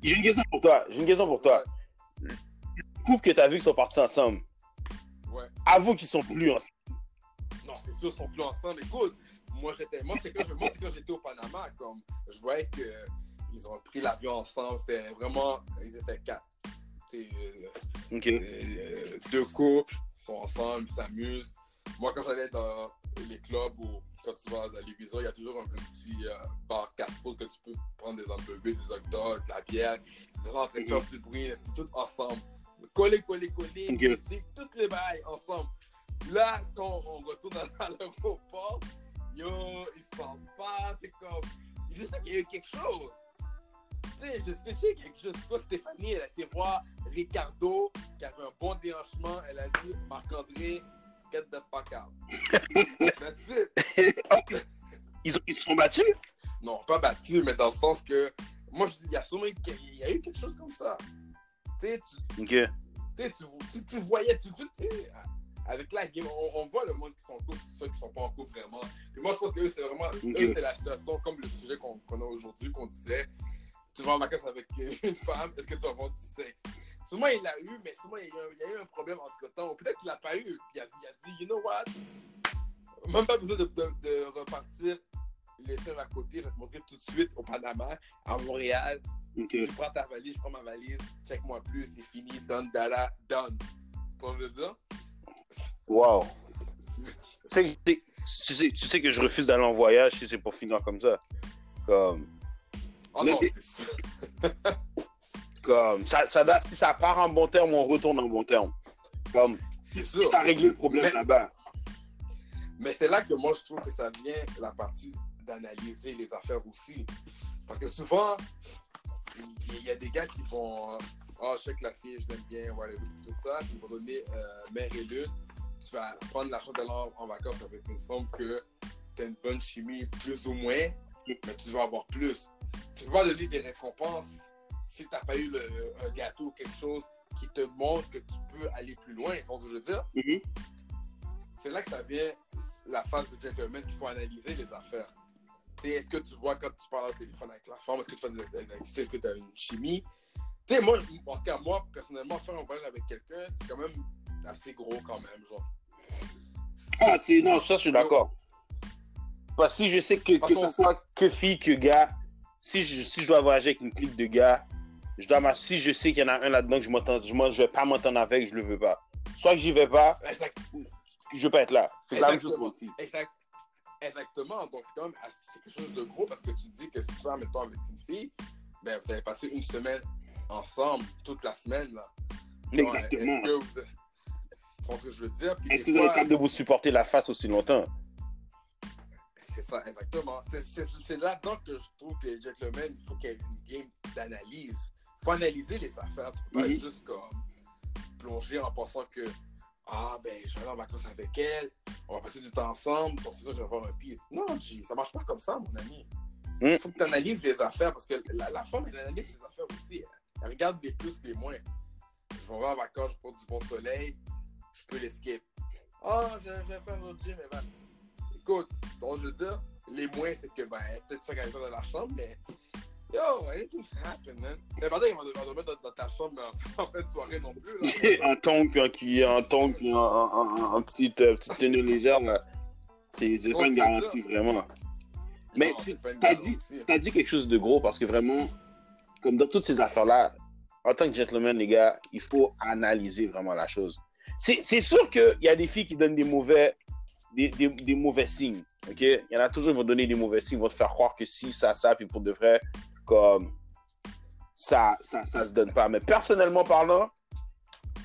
J'ai une question pour toi. J'ai une question pour toi. Ouais. couple que tu as vu qui sont partis ensemble. Ouais. Avoue qu'ils sont plus ensemble. Non, c'est sûr, ils sont plus ensemble. Écoute, moi, j'étais, moi, c'est quand, quand j'étais au Panama, comme, je voyais qu'ils ont pris l'avion ensemble. C'était vraiment, ils étaient quatre. Euh, euh, deux couples, sont ensemble, ils s'amusent. Moi, quand j'allais dans les clubs ou quand tu vas dans les il y a toujours un, petit euh, bar casse que tu peux prendre des hamburgers, des hot dogs, de la bière. Tu rentres, tu fais du bruit, tout ensemble. Coller, coller, coller, musique, toutes les bails ensemble. Là, quand on retourne *laughs* à l'aéroport, yo, ils se parlent pas, c'est comme. Je sais qu'il y a eu quelque chose. Tu sais, je sais quelque chose. Toi, Stéphanie, elle a été voir Ricardo, qui avait un bon déhanchement. Elle a dit Marc-André, get the fuck out. *laughs* Ils, ils se sont battus? Non, pas battus, mais dans le sens que. Moi, je dis, il y a sûrement il y a eu quelque chose comme ça. Tu sais, tu. Tu, tu, voyais, tu, tu, avec la game, on, voit le monde qui sont en couple, ceux qui sont pas en couple vraiment. Puis moi, je pense que eux, c'est vraiment, eux, c'est la situation comme le sujet qu'on a aujourd'hui, qu'on disait, tu vas en vacances avec *laughs* une femme, est-ce que tu vas avoir du sexe? Souvent, il l'a eu, mais souvent, il y, a, eu un problème entre temps. Peut-être qu'il l'a pas eu, puis il a, il a, dit, you know what? Même pas besoin de, de, de repartir les faire à côté, je vais te montrer tout de suite au Panama, à Montréal. Tu prends ta valise, je prends ma valise, check-moi plus, c'est fini, done, dada, done. Tu vois dire? Wow. tu, sais, tu, sais, que je refuse d'aller en voyage si c'est pour finir comme ça. Comme. Oh non, c'est *laughs* Comme. Ça, ça, si ça part en bon terme, on retourne en bon terme. Comme. C'est sûr. Tu as réglé le problème là-bas. Mais c'est là que moi, je trouve que ça vient la partie d'analyser les affaires aussi. Parce que souvent, il y, a des gars qui vont. Oh, je sais que la fille, je l'aime bien, voilà, tout ça. Ils vont donner euh, mère et lune tu vas prendre l'argent de l'or en vacances avec une femme que tu as une bonne chimie, plus ou moins, mais tu vas avoir plus. Tu peux pas donner des récompenses si tu n'as pas eu un gâteau ou quelque chose qui te montre que tu peux aller plus loin, tu ce que je veux dire? Mm-hmm. C'est là que ça vient la phase de gentleman qu'il faut analyser les affaires. Est-ce que tu vois quand tu parles au téléphone avec la femme, est-ce que tu as, est-ce que tu as une chimie? Tu sais, moi, en tout cas, moi, personnellement, faire un voyage avec quelqu'un, c'est quand même assez gros quand même, genre. Ah, c'est, non, ça, je suis d'accord. Si je sais que, que ce soit que fille, que gars, si je, si je dois voyager avec une clique de gars, je dois si je sais qu'il y en a un là-dedans que je m'entends, je, je vais pas m'entendre avec, je le veux pas. Soit que j'y vais pas, exact. je veux pas être là. C'est la même chose pour une fille. Exact. Exactement. Donc, c'est quand même quelque chose de gros parce que tu dis que si tu vas, mettons, avec une fille, ben, vous allez passer une semaine ensemble, toute la semaine, là. Exactement. Tu comprends ce que? Puis Est-ce que vous êtes capable de vous supporter la face aussi longtemps? C'est ça, exactement. C'est- là-dedans que je trouve que les gentlemen, il faut qu'il y ait une game d'analyse. Il faut analyser les affaires. Tu peux pas juste comme plonger en pensant que Ah, ben, je vais aller en vacances avec elle, on va passer du temps ensemble, c'est sûr que je vais avoir un piste. Non, G, ça marche pas comme ça, mon ami. Il Mhm. faut que tu analyses les affaires parce que la, la femme, elle analyse ses affaires aussi. Elle regarde les plus, les moins. Je vais en vacances, je prends du bon soleil, je peux l'escape. Ah, je, je vais faire au gym, Evan. Écoute, donc je veux dire, les moins, c'est que, ben, peut-être ça qu'elle est dans la chambre, mais yo, anything's happen, man. Mais pendant qu'ils vont te mettre dans, ta chambre en, *laughs* en fin de soirée non plus, là. *laughs* un tongue, puis un cuillère, un tongue, puis euh, petite tenue légère, là. C'est pas une garantie, vraiment. Mais tu pas dit, t'as dit quelque chose de gros parce que vraiment, comme dans toutes ces affaires-là, en tant que gentleman, les gars, il faut analyser vraiment la chose. C'est sûr qu'il y a des filles qui donnent des mauvais, des, des, des mauvais signes. ok? Il y en a toujours qui vont donner des mauvais signes, vont te faire croire que si, ça, ça, puis pour de vrai, comme ça, ça, ça se donne pas. Mais personnellement parlant,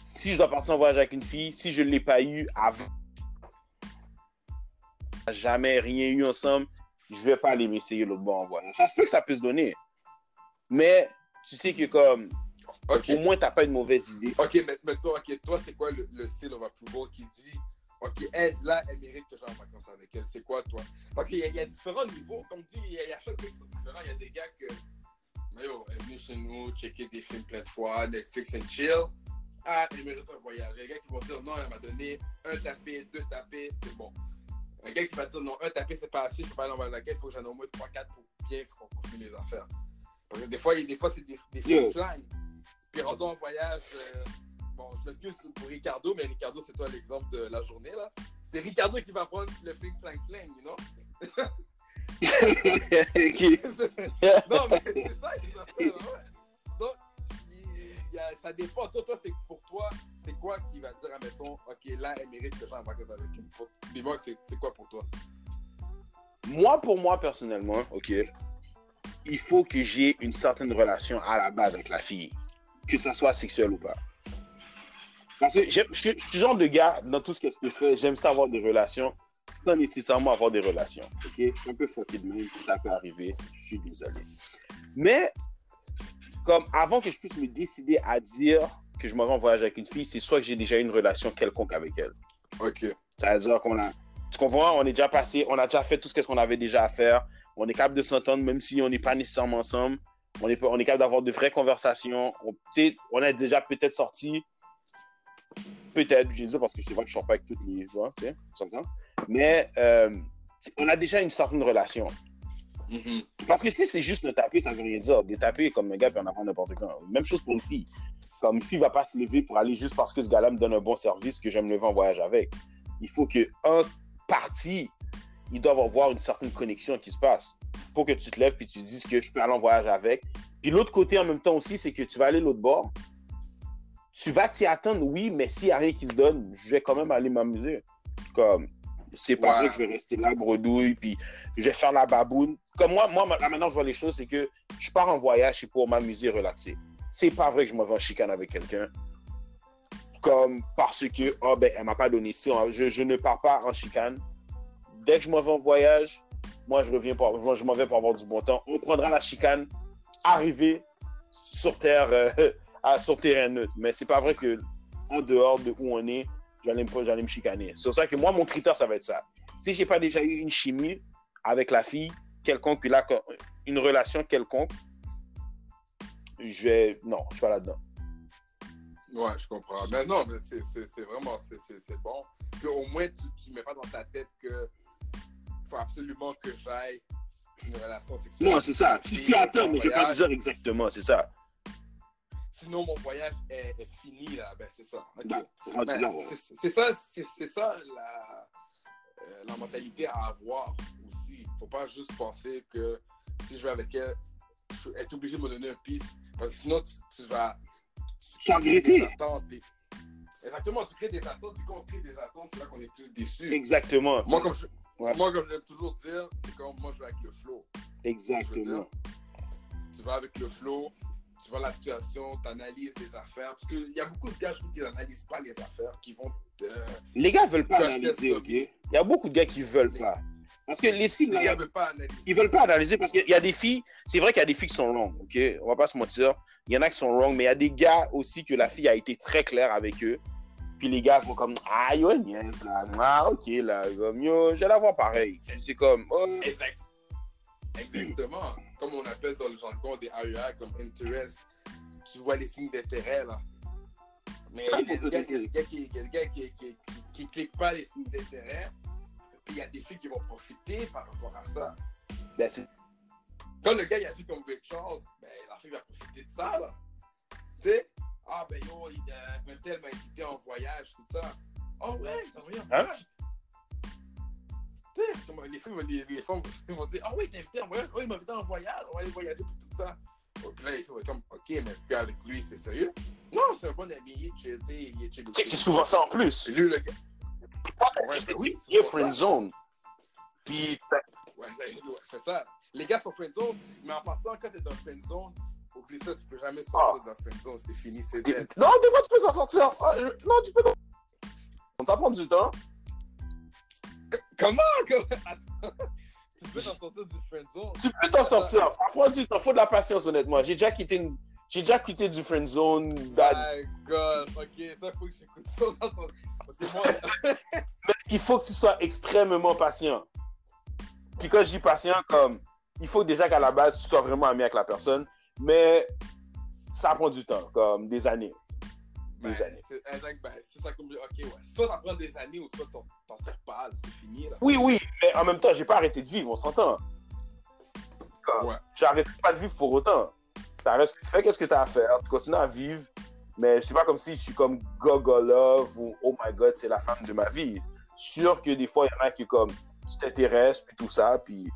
si je dois partir en voyage avec une fille, si je ne l'ai pas eu avant, jamais rien eu ensemble, je vais pas aller m'essayer l'autre bord en voyage. Ça se peut que ça puisse donner. Mais tu sais que comme au moins t'as pas une mauvaise idée. ok, mais, mais toi, ok, toi, c'est quoi le, le of approval qui dit, ok, elle, là, elle mérite que j'aille en vacances avec elle. C'est quoi, toi? Ok, il y, a- il y a différents niveaux. Comme dit, il y a, il y a chaque truc qui sont différents. Il y a des gars que, mais yo, elle est venue chez nous, checker des films plein de fois, Netflix and chill. Ah, elle mérite un voyage. Il y a des gars qui vont dire, non, elle m'a donné un tapé, deux tapés, c'est bon. Un gars qui va dire, non, un tapé, c'est pas assez, je peux pas aller en voyage avec elle, il faut que j'en ai au moins 3-4 pour bien qu'on continue les affaires. Parce que des fois, il y a- des fois c'est des, des flying. Puis en voyage, euh, je m'excuse pour Ricardo, mais Ricardo, c'est toi l'exemple de la journée, là. C'est Ricardo qui va prendre le fling flang flang, you know? *laughs* non, mais c'est ça appellent, ouais. Donc, il- il y a- ça dépend. Toi, toi c'est pour toi, c'est quoi qui va dire, admettons, OK, là, elle mérite que j'aille en vacances avec elle. Pour- Dis-moi, c'est c'est quoi pour toi? moi, pour moi, personnellement, ok, il faut que j'ai une certaine relation à la base avec la fille, que ce soit sexuelle ou pas. Parce que je suis le genre de gars, dans tout ce que je fais, j'aime ça avoir des relations sans nécessairement avoir des relations. Ok, un peu fucké de même, ça peut arriver, je suis désolé. Mais, comme avant que je puisse me décider à dire que je m'en vais en voyage avec une fille, c'est soit que j'ai déjà eu une relation quelconque avec elle. OK. Ça veut dire qu'on a. Tu comprends? On est déjà passé, on a déjà fait tout ce qu'on avait déjà à faire. On est capable de s'entendre, même si on n'est pas nécessairement ensemble. On est, on est capable d'avoir de vraies conversations. On, on a déjà peut-être sorti. Peut-être, je dis ça parce que c'est vrai que je ne sors pas avec toutes les voix, tu sais? Mais euh, on a déjà une certaine relation. Mhm. Parce que si c'est juste le taper, ça veut rien dire. Des tapés comme un gars peut en avoir n'importe quand. Même chose pour une fille. Comme une fille va pas se lever pour aller juste parce que ce gars-là me donne un bon service que j'aime me lever en voyage avec. Il faut que un parti, ils doivent avoir une certaine connexion qui se passe. Pour que tu te lèves puis tu dises que je peux aller en voyage avec. Puis l'autre côté en même temps aussi, c'est que tu vas aller l'autre bord. Tu vas t'y attendre, oui, mais s'il n'y a rien qui se donne, je vais quand même aller m'amuser. Comme, c'est pas Ouais. vrai que je vais rester là, bredouille, puis je vais faire la baboune. Comme moi, moi, là, maintenant, je vois les choses, c'est que je pars en voyage, pour m'amuser, relaxer. C'est pas vrai que je me vais en chicane avec quelqu'un. Comme parce que, oh ben, elle m'a pas donné ça. Je, je ne pars pas en chicane. Dès que je m'en vais en voyage, moi, je reviens pour, moi, je m'en vais pour avoir du bon temps. On prendra la chicane, arriver sur terre, euh, à, sur terrain neutre. Mais c'est pas vrai que en dehors de où on est, j'allais me, j'allais me chicaner. C'est pour ça que moi, mon critère, ça va être ça. Si j'ai pas déjà eu une chimie avec la fille, quelconque, puis là, que- une relation quelconque, je vais. Non, je suis pas là-dedans. Ouais, je comprends. Mais non, mais c'est c'est- c'est vraiment, c'est- bon. Puis au moins, tu ne mets pas dans ta tête que faut absolument que j'aille une relation sexuelle. Non, c'est ça. Tu t'y attends, mais je vais pas te dire exactement, c'est ça. Sinon, mon voyage est, est fini, là. Ben, c'est ça. Ben, Ben, c'est- ça, c'est ça la, euh, la mentalité à avoir aussi. Faut pas juste penser que si je vais avec elle, je vais être obligé de me donner un piste. Parce que sinon, tu, tu vas. Tu regretter. Exactement, tu crées des attentes, puis quand on crée des attentes, c'est là qu'on est plus déçu. Exactement. Moi, comme je, Ouais. moi, comme je l'aime toujours dire, c'est comme moi, je vais avec le flow. Exactement. tu vas avec le flow, tu vois la situation, tu analyses les affaires. Parce qu'il y a beaucoup de gars, je trouve, qui n'analysent pas les affaires, qui vont euh, Les gars veulent pas analyser, ok? Il y a beaucoup de gars qui veulent Les- pas. Parce que les signes, les gars veulent pas analyser. ils veulent pas analyser parce qu'il y a des filles, c'est vrai qu'il y a des filles qui sont wrong, ok? On va pas se mentir. Il y en a qui sont wrong, mais il y a des gars aussi que la fille a été très claire avec eux. Puis les gars sont comme, ah, yo, niaise, là. Ah, ok, là. Yo, je vais la voir pareil. C'est comme, oh, Exact. Exactement. Comme on appelle dans le jargon des AEA comme interest, tu vois les signes d'intérêt là. Mais il y a des gars, il y a des gars qui, a gars qui, qui, qui, qui cliquent pas les signes d'intérêt. Puis il y a des filles qui vont profiter par rapport à ça. ben, Quand le gars il agit comme quelque chose, ben la fille va profiter de ça là. Tu sais? Ah ben yo, il, euh, un tel m'a invité en voyage, tout ça. Ah ouais, il t'a envoyé en Hein? voyage. Comme les filles, les, les femmes vont dire Ah ouais, il t'a invité en voyage, oh il m'a invité en voyage, on va aller voyager pour tout ça. Oh, Puis là, ils sont comme Ok, mais est-ce qu'avec lui c'est sérieux? Non, c'est un bon ami, il est chill, tu sais, il est chill. tu sais que c'est souvent ça en plus. C'est lui le gars. Ouais, ben oui, Il est c'est friend ça. zone. Puis, Ouais, c'est ça. Les gars sont friend zone, mais en partant, quand t'es dans friend zone, oublie ça, tu peux jamais sortir dans friend zone, c'est fini, c'est dead. non, des fois, tu peux s'en sortir. Ah, je- Non, tu peux. Ça prend du temps. Comment? comment- Attends. Tu peux t'en sortir du friend zone? Tu peux t'en sortir. Ça prend du temps. Faut de la patience, honnêtement. J'ai déjà quitté une- J'ai déjà quitté du friend zone. My God, ok, ça faut que j'écoute ça. moi, *laughs* Il faut que tu sois extrêmement patient. Puis quand je dis patient, comme il faut déjà qu'à la base, tu sois vraiment ami avec la personne. Mais ça prend du temps, comme des années. Ben, Des années. c'est ben, ça comme. Ok, ouais. Soit ça prend des années ou soit t'en sors pas, c'est fini là. Oui, oui, mais en même temps, j'ai pas arrêté de vivre, on s'entend. Ouais. J'arrête pas de vivre pour autant. Ça reste que tu fais qu'est-ce que tu as à faire, tu continues à vivre, mais c'est pas comme si je suis comme Gogo Love ou Oh my God, c'est la femme de ma vie. Sûr que des fois, il y en a qui comme tu t'intéresses, puis tout ça, puis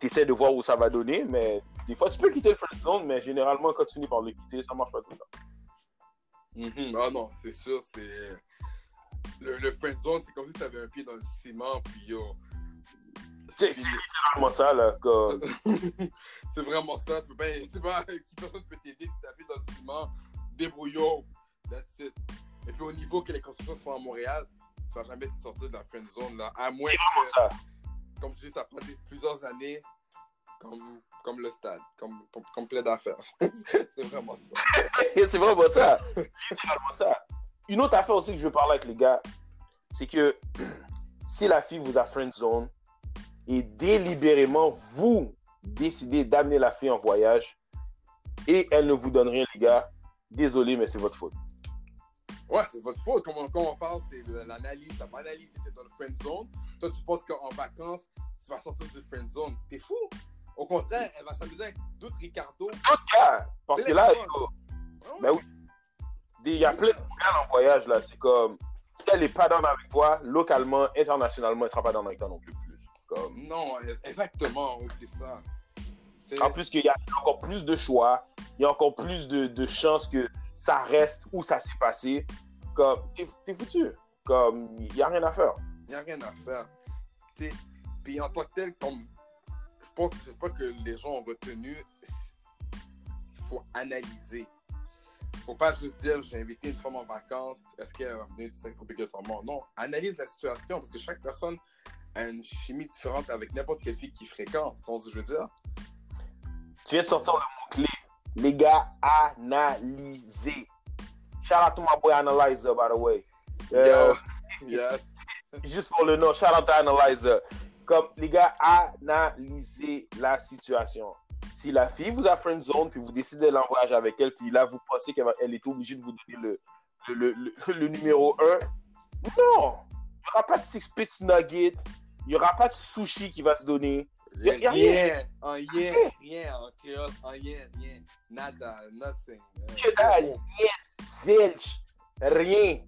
tu essaies de voir où ça va donner, mais des fois, tu peux quitter le friend zone, mais généralement, quand tu finis par le quitter, ça marche pas tout le temps. Mhm. Ah non, c'est sûr, c'est. Le, le friend zone, c'est comme si t'avais un pied dans le ciment, puis yo. C'est c'est littéralement ça, là. Comme... *laughs* c'est vraiment ça. Tu peux pas, tu peux pas, *laughs* si personne peut t'aider, tu t'appuies dans le ciment, débrouillons, that's it. Et puis au niveau que les constructions se font à Montréal, tu vas jamais te sortir de la friend zone là. À moins C'est vraiment que, ça. comme je dis, ça prend des- plusieurs années, comme, comme le stade, comme, comme, plein d'affaires. *laughs* c'est vraiment ça. *laughs* c'est vraiment ça. Littéralement ça. Une autre affaire aussi que je veux parler avec les gars, c'est que *clears throat* si la fille vous a friend zone et délibérément vous décidez d'amener la fille en voyage et elle ne vous donne rien, les gars, désolé, mais c'est votre faute. Ouais, c'est votre faute. Comme on, comme on parle, c'est l'analyse. Pas analysé, t'es dans le friend zone. Toi, tu penses qu'en vacances, tu vas sortir du friend zone. T'es fou. Au contraire, elle va s'amuser avec d'autres Ricardo. Ah, parce que là, ben oui, il y a plein de gars en voyage, là, c'est comme, si elle n'est pas dans avec toi, localement, internationalement, elle sera pas dans avec toi non plus. Comme, Non, exactement. Oublie ça. C'est- En plus qu'il y a encore plus de choix, il y a encore plus de, de chances que ça reste où ça s'est passé. Comme, t'es foutu. Comme, il n'y a rien à faire. Il n'y a rien à faire. Puis en tant que tel, comme je pense, j'espère que les gens ont retenu, il faut analyser. Il faut pas juste dire j'ai invité une femme en vacances, est-ce qu'elle va venir du obligatoirement? Non, analyse la situation parce que chaque personne a une chimie différente avec n'importe quelle fille qui fréquente. Tu je veux dire? Tu viens de sortir le mot-clé. Les gars, analyser. Shout out to my boy Analyzer, by the way. Euh, Yo, yes. *laughs* juste pour le nom, shout out to Analyzer. Comme, les gars, analysez la situation. Si la fille vous a friend zone, puis vous décidez d'aller en voyage avec elle, puis là, vous pensez qu'elle est obligée de vous donner le, le, le, le- numéro 1, non! Il n'y aura pas de six piece nugget, il n'y aura pas de sushi qui va se donner. Y a- y a rien. En yen, rien. En créole, yen, rien. Nada, nothing. Euh, Que dalle, rien, zilch, rien,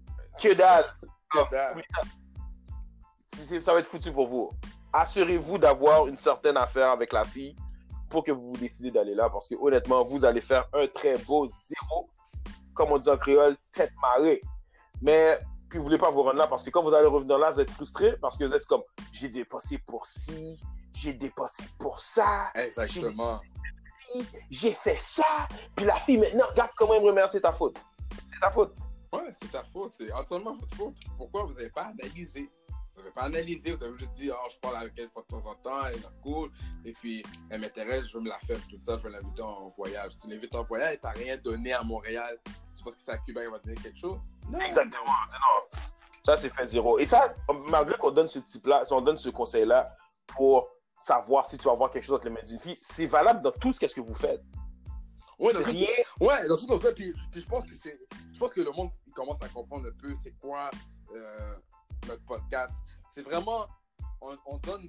que dalle. Que dalle. C'est- Ça va être foutu pour vous. Assurez-vous d'avoir une certaine affaire avec la fille pour que vous décidez d'aller là, parce que honnêtement, vous allez faire un très beau zéro, comme on dit en créole, tête marée. Mais puis vous voulez pas vous rendre là parce que quand vous allez revenir là, vous êtes frustré parce que vous êtes comme j'ai dépensé pour ci, j'ai dépensé pour ça, Exactement. j'ai fait ça, puis la fille maintenant, regarde comment elle me remercie, c'est ta faute. C'est ta faute. Ouais, c'est ta faute. C'est entièrement votre faute. Pourquoi vous n'avez pas analysé? N'avez pas analysé, vous avez juste dit, oh, je parle avec elle de temps en temps, elle est cool, et puis elle m'intéresse, je veux me la faire, tout ça, je veux l'inviter en voyage. Tu l'invites en voyage et tu n'as rien donné à Montréal. Tu penses que c'est à Cuba qu'il va donner quelque chose? Non. Exactement. Non. Ça, c'est fait zéro. Et ça, malgré qu'on donne ce type-là, si on donne ce conseil-là pour savoir si tu vas avoir quelque chose entre les mains d'une fille, c'est valable dans tout ce qu'est-ce que vous faites. Ouais, dans Rien... tout, ouais, dans tout comme ça. Puis, je pense que c'est, je pense que le monde il commence à comprendre un peu c'est quoi euh, notre podcast. C'est vraiment, on, donne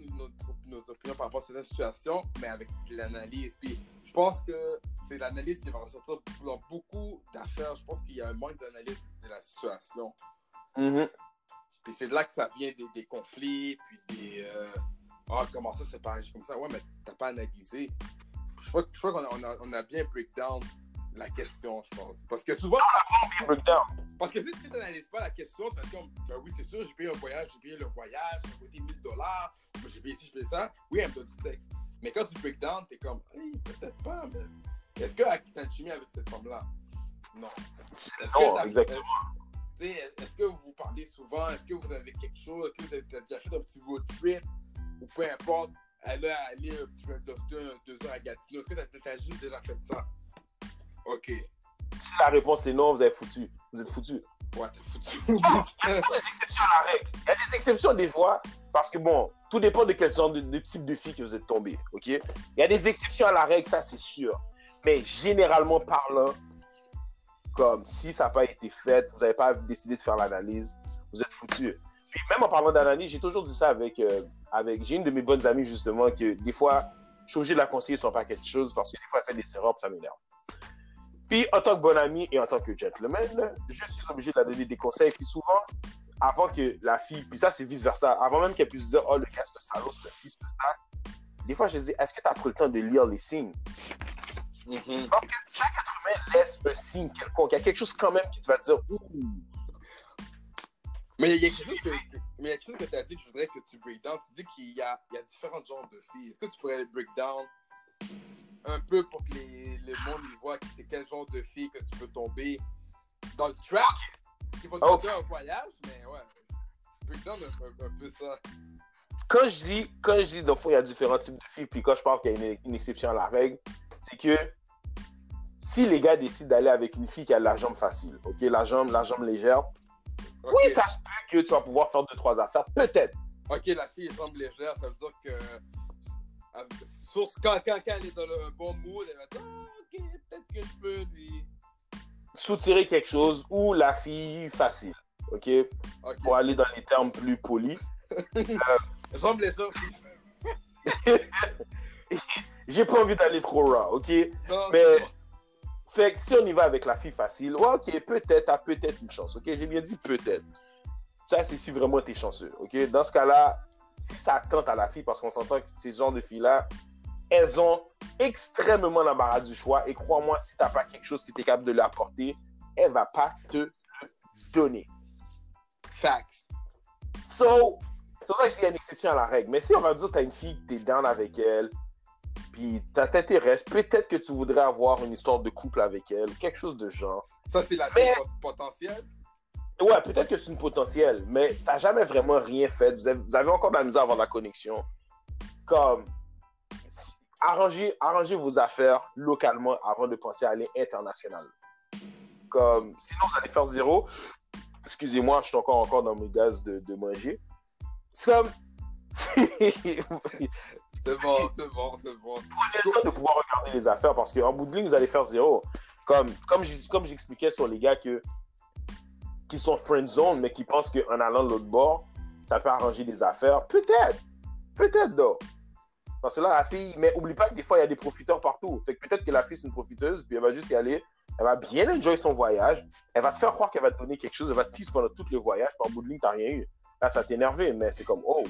notre, opinion par rapport à cette situation, mais avec l'analyse. Puis je pense que c'est l'analyse qui va ressortir dans beaucoup d'affaires. Je pense qu'il y a un manque d'analyse de la situation. Mm-hmm. Puis c'est de là que ça vient des, conflits, puis des. Euh, ah, comment ça, c'est pas comme ça? Ouais, mais t'as pas analysé. Je crois, je crois qu'on a, on a bien breakdown la question, je pense. Parce que souvent. Parce que si tu n'analyses pas la question, tu vas dire, ben oui, c'est sûr, j'ai payé un voyage, j'ai payé le voyage, ça a coûté 1000 dollars, j'ai payé ci, j'ai payé ça. Oui, elle me donne du sexe. Mais quand tu break down, t'es comme, hey, peut-être pas, mais est-ce que tu as une chimie avec cette femme-là? Non. Non, exactement. Est-ce que vous parlez souvent? Est-ce que vous avez quelque chose? Est-ce que vous avez déjà fait un petit road trip? Ou peu importe, elle a allé un petit road trip deux heures à Gatineau. Est-ce que tu as juste déjà fait ça? OK. Si la réponse est non, vous avez foutu. Vous êtes foutu. Ouais, t'es foutu. *laughs* il y a des exceptions à la règle. Il y a des exceptions des fois, parce que bon, tout dépend de quel genre de, type de fille que vous êtes tombé. OK? Il y a des exceptions à la règle, ça c'est sûr. Mais généralement parlant, comme si ça n'a pas été fait, vous n'avez pas décidé de faire l'analyse, vous êtes foutu. Puis même en parlant d'analyse, j'ai toujours dit ça avec, euh, avec j'ai une de mes bonnes amies justement que des fois, je suis obligé de la conseiller sur un paquet de choses parce que des fois elle fait des erreurs, ça m'énerve. Puis, en tant que bon ami et en tant que gentleman, je suis obligé de la donner des conseils. Puis souvent, avant que la fille, puis ça, c'est vice-versa, avant même qu'elle puisse dire, oh, le gars, c'est salaud, c'est ci, c'est ça, des fois, je dis, est-ce que tu as pris le temps de lire les signes? Mm-hmm. Parce que chaque être humain laisse un signe quelconque. Il y a quelque chose quand même qui te va dire, ouh. Mais il y a quelque chose que, tu as dit que je voudrais que tu break down. Tu dis qu'il y y a différents genres de filles. Est-ce que tu pourrais break down? Un peu pour que les, le monde y voit c'est quel genre de fille que tu peux tomber dans le trap. Qui va te okay. un voyage, mais ouais. Un, un, peu ça. Quand je dis, quand je dis, il y a différents types de filles, puis quand je parle qu'il y a une, exception à la règle, c'est que si les gars décident d'aller avec une fille qui a la jambe facile, ok, la jambe, la jambe légère, oui, ça se peut que tu vas pouvoir faire deux, trois affaires, peut-être. Ok, la fille est jambe légère, ça veut dire que quand, quand, quand, elle est dans le bon mood, elle va dire ah, Ok, peut-être que je peux lui. Soutirer quelque chose ou la fille facile. OK? Pour aller dans les termes plus polis. *laughs* euh... J'aime les gens. *laughs* J'ai pas envie d'aller trop raw, OK? Non, Mais. Fait que si on y va avec la fille facile, ouais, ok, peut-être, t'as peut-être une chance, ok? J'ai bien dit peut-être. Ça, c'est si vraiment t'es chanceux, ok? Dans ce cas-là, si ça tente à la fille, parce qu'on s'entend que ces genres de filles-là, elles ont extrêmement l'embarras du choix. Et crois-moi, si tu n'as pas quelque chose qui est capable de l'apporter, elle ne va pas te le donner. Facts. So, c'est pour ça que je dis qu'il y a une exception à la règle. Mais si on va dire que tu as une fille, tu es down avec elle, puis ça t'intéresse, peut-être que tu voudrais avoir une histoire de couple avec elle, quelque chose de genre. Ça, c'est la mais... potentielle? Ouais, peut-être que c'est une potentielle, mais tu n'as jamais vraiment rien fait. Vous avez, vous avez encore de la misère à avoir la connexion. Comme, arrangez, arrangez vos affaires localement avant de penser à aller international. Comme, sinon, vous allez faire zéro. Excusez-moi, je suis encore, encore dans mes gaz de, de manger. C'est comme. *laughs* c'est bon, c'est bon, c'est bon. Prenez le temps de pouvoir regarder les affaires parce qu'en bout de ligne, vous allez faire zéro. Comme, comme, comme j'expliquais sur les gars que, qui sont friend zone, mais qui pensent qu'en allant de l'autre bord, ça peut arranger les affaires. Peut-être. Peut-être, donc. Parce que là, la fille, mais oublie pas que des fois, il y a des profiteurs partout. Fait que peut-être que la fille, c'est une profiteuse, puis elle va juste y aller. Elle va bien enjoy son voyage. Elle va te faire croire qu'elle va te donner quelque chose. Elle va te tease pendant tout le voyage. Par bout de ligne, t'as rien eu. Là, ça va t'énerver, mais c'est comme, oh.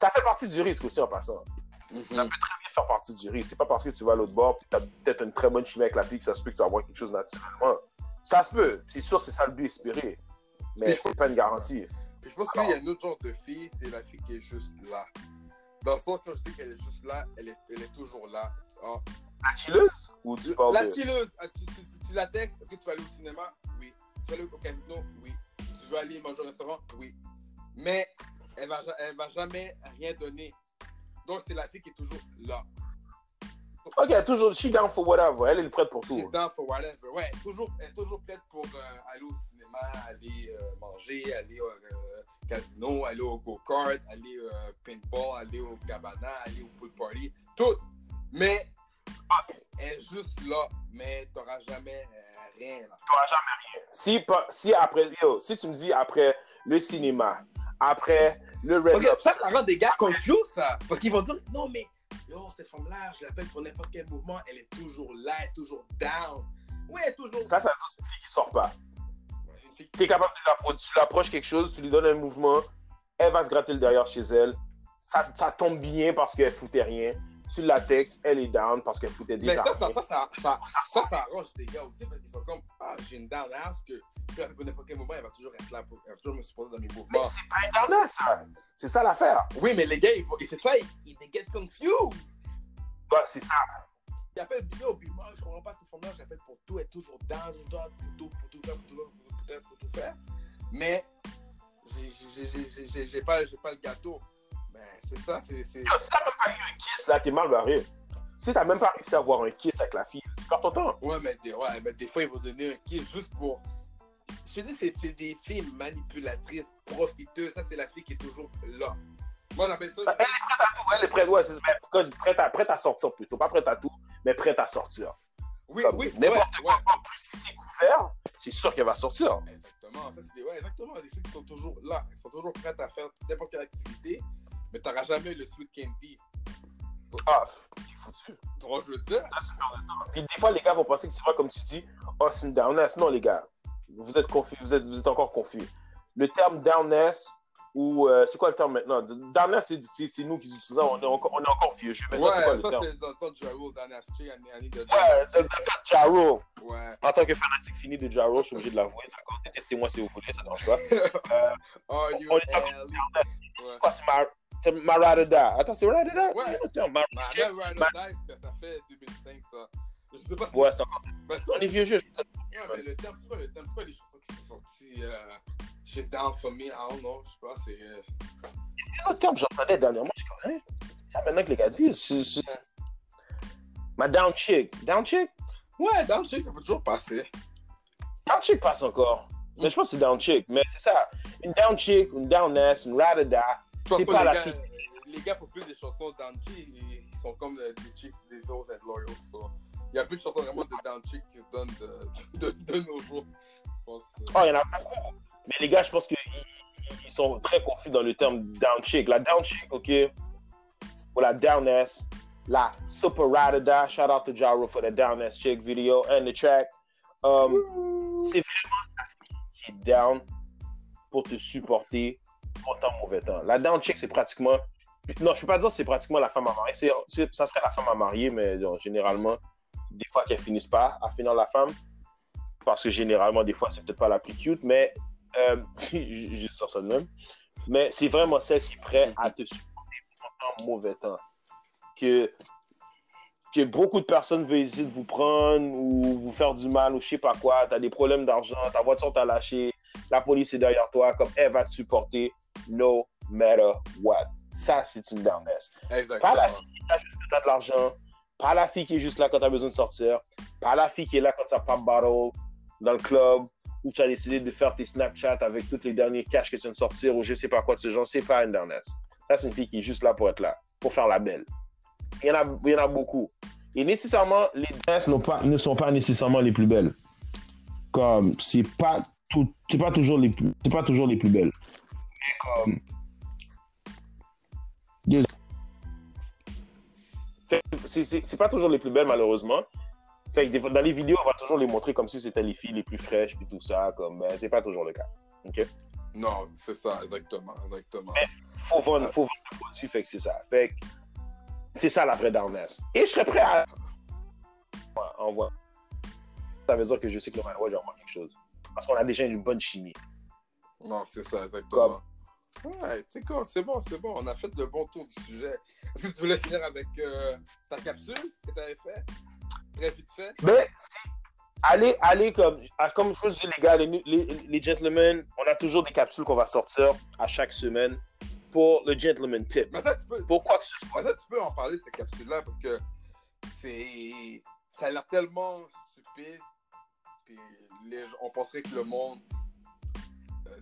Ça fait partie du risque aussi en passant. Mm-hmm. Ça peut très bien faire partie du risque. C'est pas parce que tu vas à l'autre bord, puis t'as peut-être une très bonne chimie avec la fille que ça se peut que tu vas avoir quelque chose naturellement. Ça se peut. C'est sûr, c'est ça le but espéré. Mais c'est pas une garantie. Puis je pense qu'il y a un autre genre de fille, c'est la fille qui est juste là. Dans le sens, quand je dis qu'elle est juste là, elle est, elle est toujours là. Oh. La chilleuse Ou tu parles La de... Ah, tu, tu, tu, la textes? Est-ce que tu vas aller au cinéma? Oui. tu veux aller au casino? Oui. Tu veux aller manger au restaurant? Oui. Mais elle va, elle va jamais rien donner. Donc, c'est la fille qui est toujours là. Ok, toujours, she down for whatever. Elle est prête pour She's tout. down for whatever. Ouais, toujours, elle est toujours prête pour euh, aller au cinéma, aller euh, manger, aller euh, casino, aller au go-kart, aller au paintball, aller au cabana, aller au pool party. Tout. Mais elle est juste là. Mais t'auras jamais euh, rien. Là. T'auras jamais rien. Si, si après, yo, si tu me dis après le cinéma, après le Red Ok, Lobster, ça, ça rend des gars confus, ça. Parce qu'ils vont dire, non, mais yo, cette femme-là, je l'appelle pour n'importe quel mouvement, elle est toujours là, elle est toujours down. Oui, elle est toujours ça, ça veut dire que c'est une fille qui sort pas. Une fille- Tu es capable de l'approcher, tu l'approches quelque chose, tu lui donnes un mouvement, elle va se gratter le derrière chez elle. Ça, ça tombe bien parce qu'elle foutait rien. Tu la textes, elle est down parce qu'elle foutait Mais déjà ça, ça, rien. ça, ça, ça, ça, ça arrange des gars aussi parce qu'ils sont comme, ah, j'ai une down house que je l'appelle pour n'importe quel mouvement, elle va toujours être là, pour, elle va toujours me supporter dans mes Mais mouvements. c'est pas un downers, ça. C'est ça l'affaire. Oui, mais les gars, ils, c'est ça, ils, ils they get confused. Ouais, c'est ça. Ils appellent yo, puis moi, je comprends pas cette forme-là, je l'appelle pour tout, elle est toujours down, toujours down, pour tout, pour tout faire, pour tout, pour tout, pour tout faire. Mais, j'ai- pas, pas le gâteau. Ben, c'est ça, c'est. si t'as même pas eu un kiss, là, t'es mal barré. Si t'as même pas réussi à avoir un kiss avec la fille, tu perds ton temps. Ouais, mais des, ouais, mais des fois, ils vont donner un kiss juste pour. Je te dis, c'est des filles manipulatrices, profiteuses. Ça, c'est la fille qui est toujours là. Moi, j'appelle ça. Elle est prête à tout. Elle est prête, ouais, mais dis prête à, prête à sortir plutôt. Pas prête à tout, mais prête à sortir. Oui, Comme oui, n'importe ouais, quoi. ouais. En plus, si c'est couvert, c'est sûr qu'elle va sortir. Exactement. Ça, des, ouais, exactement. Des filles qui sont toujours là. Elles sont toujours prêtes à faire n'importe quelle activité. Mais t'auras jamais le sweet candy. Ah, il est foutu. Tu vois, je veux dire? Là, temps. Puis des fois, les gars vont penser que c'est vrai, comme tu dis, oh, c'est une downess. Non, les gars, vous êtes confus, vous êtes, vous êtes encore confus. Le terme downess, ou euh, c'est quoi le terme maintenant? Downess, c'est- nous qui utilisons, on est encore, on est encore vieux. Je maintenant, c'est quoi Ouais, le terme? Astrid, année de. Ouais, de Jaro. Ouais. En tant que fanatique fini de Jaro, je suis obligé de l'avouer. D'accord, détestez-moi si vous voulez, ça ne dérange pas. *laughs* Euh, On est c'est Ouais. quoi, c'est ma, c'est ma Radada. Attends, c'est Radada Ouais. C'est le terme, ma- Mais même Ride or Die, ça, fait 2005, ça. Je sais pas si. Ouais, c'est encore. Parce que- On est vieux jeu. je- Ouais, mais le terme, c'est pas le terme, c'est pas les chansons qui sont sorties. Euh, She's down for me, I don't know, je sais pas, c'est. euh, C'est un autre terme j'entendais dernièrement. Je hein? C'est ça maintenant que les gars disent. Je- je- Ma down chick. Down chick? Ouais, down chick, ça peut toujours passer. Down chick passe encore. Mais je pense que c'est down chick. Mais c'est ça. Une down chick, une downess, une radada. C'est pas la gars, fille. euh, Les gars font plus des chansons down chick, ils sont comme euh, des chicks, des os and loyal, so. Il y a plus de chansons vraiment de down chick qui se donnent de, *laughs* de, de nos jours. Je pense. euh. Oh, il y en a beaucoup. Mais les gars, je pense qu'ils ils sont très confus dans le terme down chick. La down chick, OK? Ou la downess. La super radada. Shout out to Jaro for the downess chick video and the track. Um, c'est vraiment la fille qui est down pour te supporter en temps mauvais temps. La down chick, c'est pratiquement. Non, je peux pas dire que c'est pratiquement la femme à marier. C'est- ça serait la femme à marier, mais généralement, des fois qu'elles finissent pas à finir la femme. Parce que généralement, des fois, c'est peut-être pas la plus cute, mais euh, *laughs* je je sors ça de même. Mais c'est vraiment celle qui est prête à te supporter en mauvais temps. Que, que beaucoup de personnes veulent essayer de vous prendre ou vous faire du mal ou je sais pas quoi. Tu as des problèmes d'argent, ta voiture t'a lâché, la police est derrière toi, comme elle va te supporter no matter what. Ça, c'est une downess. Pas la fille qui est là juste quand t'as de l'argent, pas la fille qui est juste là quand t'as besoin de sortir, pas la fille qui est là quand t'as pop bottle dans le club, ou tu as décidé de faire tes Snapchat avec tous les derniers cash que tu viens de sortir, ou je sais pas quoi de ce genre, c'est pas une downess. Ça, c'est une fille qui est juste là pour être là, pour faire la belle. Il y en a, il y en a beaucoup. Et nécessairement, les pas, ne sont pas nécessairement les plus belles. Comme, c'est pas tout, c'est pas toujours les plus, c'est pas toujours les plus belles. Mais comme, c'est c'est pas toujours les plus belles, malheureusement. Fait que dans les vidéos, on va toujours les montrer comme si c'était les filles les plus fraîches, puis tout ça. Comme, ben, c'est pas toujours le cas. OK? Non, c'est ça, exactement, exactement. Faut vendre, faut vendre le produit, fait que c'est ça. Fait que c'est ça la vraie downess. Et je serais prêt à. Ouais, envoie. Ça veut dire que je sais que le ouais, j'envoie quelque chose. Parce qu'on a déjà une bonne chimie. Non, c'est ça, exactement. Ouais, tu sais quoi, c'est bon, c'est bon. On a fait le bon tour du sujet. Est-ce *laughs* que tu voulais finir avec euh, ta capsule que tu avais fait? Très vite fait. Mais si, allez, allez comme, ah, comme je vous dis, les gars, les, les, les gentlemen, on a toujours des capsules qu'on va sortir à chaque semaine pour le gentleman tip. Mais ça, tu peux, Pour quoi que ce soit. mais ça, tu peux en parler de cette capsule-là parce que c'est. Ça a l'air tellement stupide. Puis les... on penserait que le monde.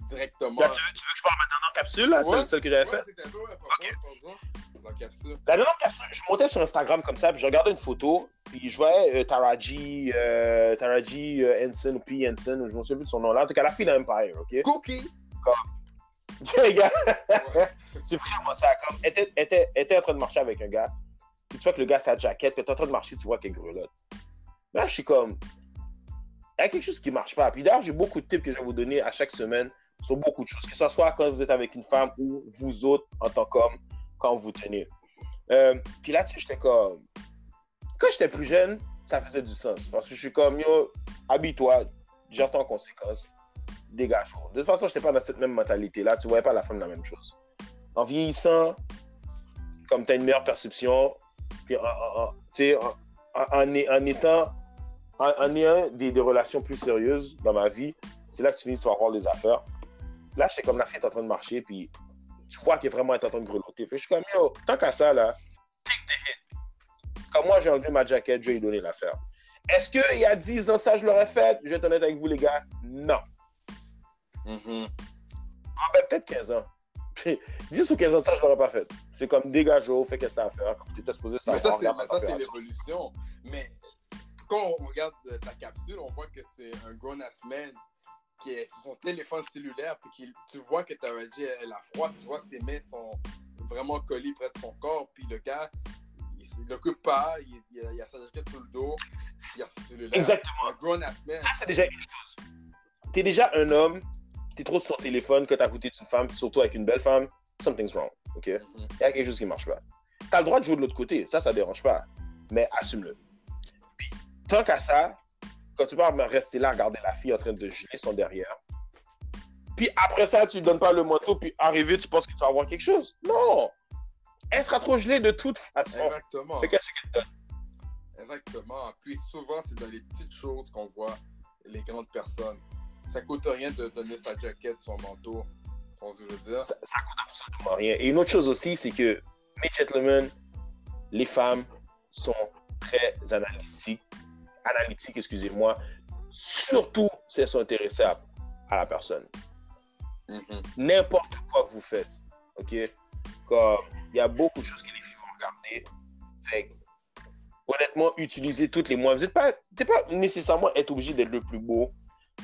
Directement. Là, tu, veux, tu veux que je parle maintenant en capsule, là, Ouais. celle, celle que j'avais Ouais, c'est dans la capsule. La dernière capsule, je montais sur Instagram comme ça, puis je regardais une photo, puis je voyais euh, Taraji, euh, Taraji euh, Henson, ou P. Henson, je me souviens plus de son nom là. En tout cas, la fille d'Empire, ok? Cookie! *laughs* les gars, Ouais. *laughs* c'est vraiment ça. Comme, elle était, était, était en train de marcher avec un gars, puis tu vois que le gars, sa jaquette, que tu es en train de marcher, tu vois qu'elle grelotte. Là, je suis comme, il y a quelque chose qui marche pas. Puis d'ailleurs, j'ai beaucoup de tips que je vais vous donner à chaque semaine sur beaucoup de choses, que ce soit quand vous êtes avec une femme ou vous autres en tant qu'homme, quand vous tenez. Euh, puis là-dessus, j'étais comme, quand j'étais plus jeune, ça faisait du sens. Parce que je suis comme, yo, habille-toi, j'entends en conséquence, dégage. De toute façon, j'étais pas dans cette même mentalité-là, tu voyais pas la femme la même chose. En vieillissant, comme tu as une meilleure perception, puis en, en- en- en, étant, en, ayant des, des relations plus sérieuses dans ma vie, c'est là que tu finis par avoir les affaires. Là, j'étais comme la fille est en train de marcher, puis tu vois qu'elle est vraiment en train de grelotter. Fait je suis comme, yo, tant qu'à ça, là, take the hit. Comme moi, j'ai enlevé ma jaquette, je vais lui donner l'affaire. Est-ce qu'il y a 10 ans de ça, je l'aurais fait? Je vais être honnête avec vous, les gars. Non. Mhm. Ah ben, peut-être 15 ans. *laughs* 10 ou 15 ans, ça, je l'aurais pas fait. C'est comme dégage, fais qu'est-ce que t'as à faire. Comme tu étais supposé savoir. mais ça, c'est l'évolution. Mais quand on regarde euh, ta capsule, on voit que c'est un grown-ass man qui est sur son téléphone cellulaire, puis qui, tu vois que Taraji, elle, elle a froid, tu vois ses mains sont vraiment collées près de son corps, puis le gars, il ne l'occupe pas, il, il a, il a sa jaquette sur le dos, il a son cellulaire. Exactement. Ça, c'est déjà une chose. T'es déjà un homme, t'es trop sur ton téléphone quand t'as côté d'une femme, surtout avec une belle femme, something's wrong. OK? Il y a quelque chose qui marche pas. T'as le droit de jouer de l'autre côté, ça, ça dérange pas. Mais assume-le. Puis, tant qu'à ça, quand tu vas rester là, regarder la fille en train de geler son derrière, puis après ça, tu lui donnes pas le manteau, puis arrivé, tu penses que tu vas avoir quelque chose. Non! Elle sera trop gelée de toute façon. Exactement. Fait qu'est-ce qu'elle donne? Exactement. Puis souvent, c'est dans les petites choses qu'on voit les grandes personnes. Ça coûte rien de donner sa jaquette, son manteau. Je veux dire? ça, ça coûte absolument rien. Et une autre chose aussi, c'est que, mes gentlemen, les femmes sont très analytiques, analytiques, excusez-moi, surtout si elles sont intéressées à, à la personne. Mhm. N'importe quoi que vous faites, ok? Comme, il y a beaucoup de choses que les filles vont regarder. Fait honnêtement, utilisez toutes les moyens. Vous n'êtes pas, pas nécessairement être obligé d'être le plus beau.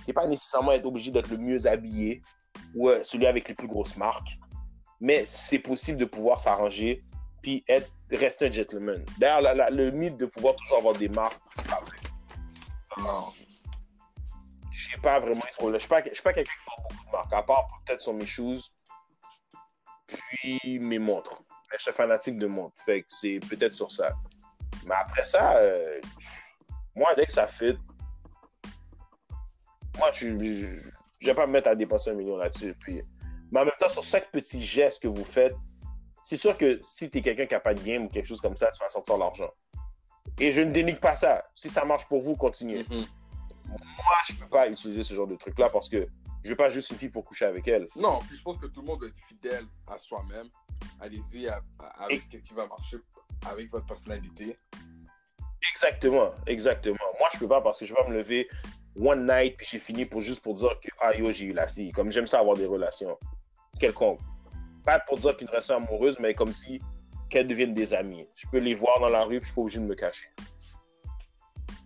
T'es pas nécessairement être obligé d'être le mieux habillé ou euh, celui avec les plus grosses marques. Mais c'est possible de pouvoir s'arranger puis être, rester un gentleman. D'ailleurs, le mythe de pouvoir toujours avoir des marques, c'est pas vrai. Non. Je sais pas vraiment. Je suis pas, quelqu'un qui porte beaucoup de marques, à part peut-être sur mes shoes, puis mes montres. Mais je suis fanatique de montres, fait que c'est peut-être sur ça. Mais après ça, euh, moi, dès que ça fit, moi, je je vais pas me mettre à dépenser un million là-dessus. Puis, mais en même temps, sur chaque petit geste que vous faites, c'est sûr que si tu es quelqu'un qui n'a pas de game ou quelque chose comme ça, tu vas sortir l'argent. Et je ne dénigre pas ça. Si ça marche pour vous, continuez Mhm. moi, je peux pas utiliser ce genre de truc-là parce que je veux pas juste une fille pour coucher avec elle. Non, puis je pense que tout le monde doit être fidèle à soi-même. Allez-y avec ce qui va marcher avec votre personnalité. Exactement, exactement. Moi, je peux pas parce que je vais me lever one night puis j'ai fini pour juste pour dire que ah yo, j'ai eu la fille. Comme j'aime ça avoir des relations quelconques. Pas pour dire qu'une relation amoureuse, mais comme si qu'elles deviennent des amies. Je peux les voir dans la rue puis je suis pas obligé de me cacher.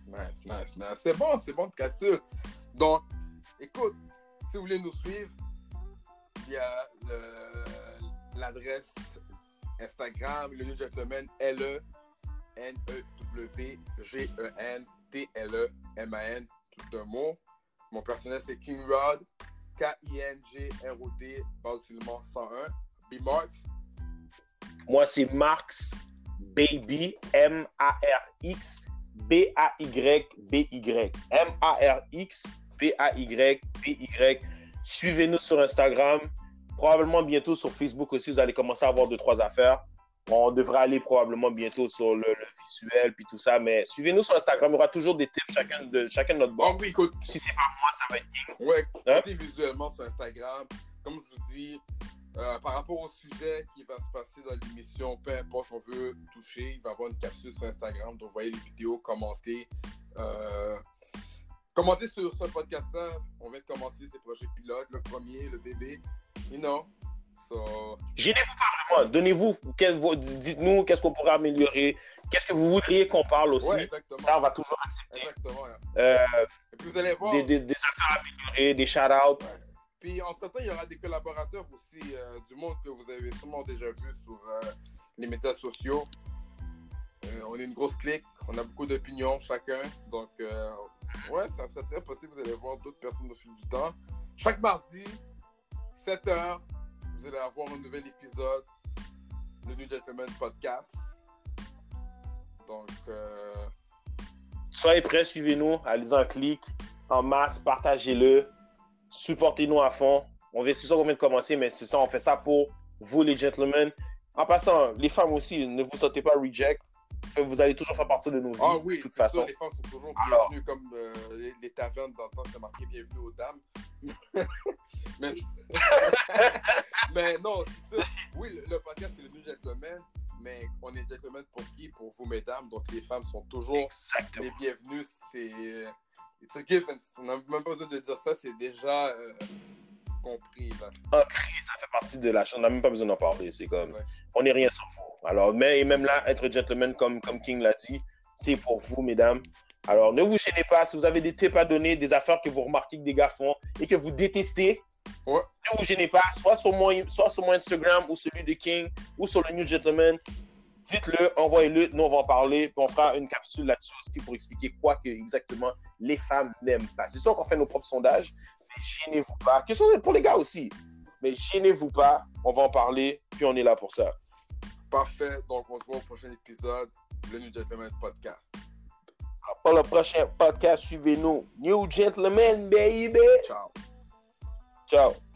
Nice, nice, nice. C'est bon, c'est bon de casser. Donc, écoute, si vous voulez nous suivre, il y a le- l'adresse Instagram, le New Gentleman, L-E-N-E-W-G-E-N-T-L-E-M-A-N, tout un mot. Mon personnel, c'est King Rod, K-I-N-G-R-O-D, base seulement 101. B-Marks, Moi, c'est Marx Baby, M-A-R-X, B-A-Y-B-Y. M-A-R-X, B-A-Y-B-Y. Suivez-nous sur Instagram. Probablement bientôt sur Facebook aussi, vous allez commencer à avoir deux, trois affaires. On devrait aller probablement bientôt sur le, visuel puis tout ça, mais suivez-nous sur Instagram. Il y aura toujours des tips chacun de, chacun de notre bord. Oh oui, écoute. Si c'est pas moi, ça va être King. Ouais, hein? visuellement sur Instagram. Comme je vous dis, euh, par rapport au sujet qui va se passer dans l'émission, peu importe on veut toucher, il va y avoir une capsule sur Instagram. Donc, voyez les vidéos, commentez. Euh, commentez sur ce podcast-là. On vient de commencer ces projets pilotes. Le premier, le bébé. You know? So... Gênez-vous pas vraiment. Donnez-vous, dites-nous qu'est-ce qu'on pourrait améliorer. Qu'est-ce que vous voudriez qu'on parle aussi. Ouais. Ça, on va toujours accepter. Exactement. Euh, Et puis vous allez voir. Des, des, des affaires améliorées, des shout-outs. Ouais. Puis, entre-temps, il y aura des collaborateurs aussi, euh, du monde que vous avez sûrement déjà vu sur euh, les médias sociaux. Euh, on est une grosse clique, on a beaucoup d'opinions chacun. Donc, ouais, ça serait très possible. Vous allez voir d'autres personnes au fil du temps. Chaque mardi, 7h, vous allez avoir un nouvel épisode, le New Gentleman Podcast. Donc, soyez prêts, suivez-nous, allez en clic, en masse, partagez-le supportez-nous à fond. On c'est ça qu'on vient de commencer, mais c'est ça, on fait ça pour vous, les gentlemen. En passant, les femmes aussi, ne vous sentez pas reject. Vous allez toujours faire partie de nos vies. Ah oui, de toute façon. Ça, les femmes sont toujours bienvenues, comme euh, les, les, tavernes dans le temps, c'est marqué bienvenue aux dames. *laughs* mais... *laughs* mais non, c'est ça. Oui, le, le podcast, c'est le New Gentleman, mais on est gentleman pour qui? Pour vous, mesdames. Donc les femmes sont toujours Exactement. les bienvenues. C'est It's a given. On n'a même pas besoin de dire ça, c'est déjà euh, compris. Là. Ancré, ça fait partie de la chose. On n'a même pas besoin d'en parler. C'est comme, Ouais. on n'est rien sans vous. Alors, mais et même là, être gentleman, comme, comme King l'a dit, c'est pour vous, mesdames. Alors, ne vous gênez pas. Si vous avez des tips à donner, des affaires que vous remarquez que des gars font et que vous détestez, Ouais. ne vous gênez pas. Soit sur, mon, soit sur mon Instagram ou celui de King ou sur le New Gentleman. Dites-le, envoyez-le, nous on va en parler, puis on fera une capsule là-dessus aussi pour expliquer quoi que exactement les femmes n'aiment pas. C'est sûr qu'on fait nos propres sondages, mais gênez-vous pas. Question pour les gars aussi. Mais gênez-vous pas, on va en parler, puis on est là pour ça. Parfait. Donc, on se voit au prochain épisode, le New Gentleman Podcast. Pour le prochain podcast, suivez-nous. New Gentleman, baby! Ciao. Ciao.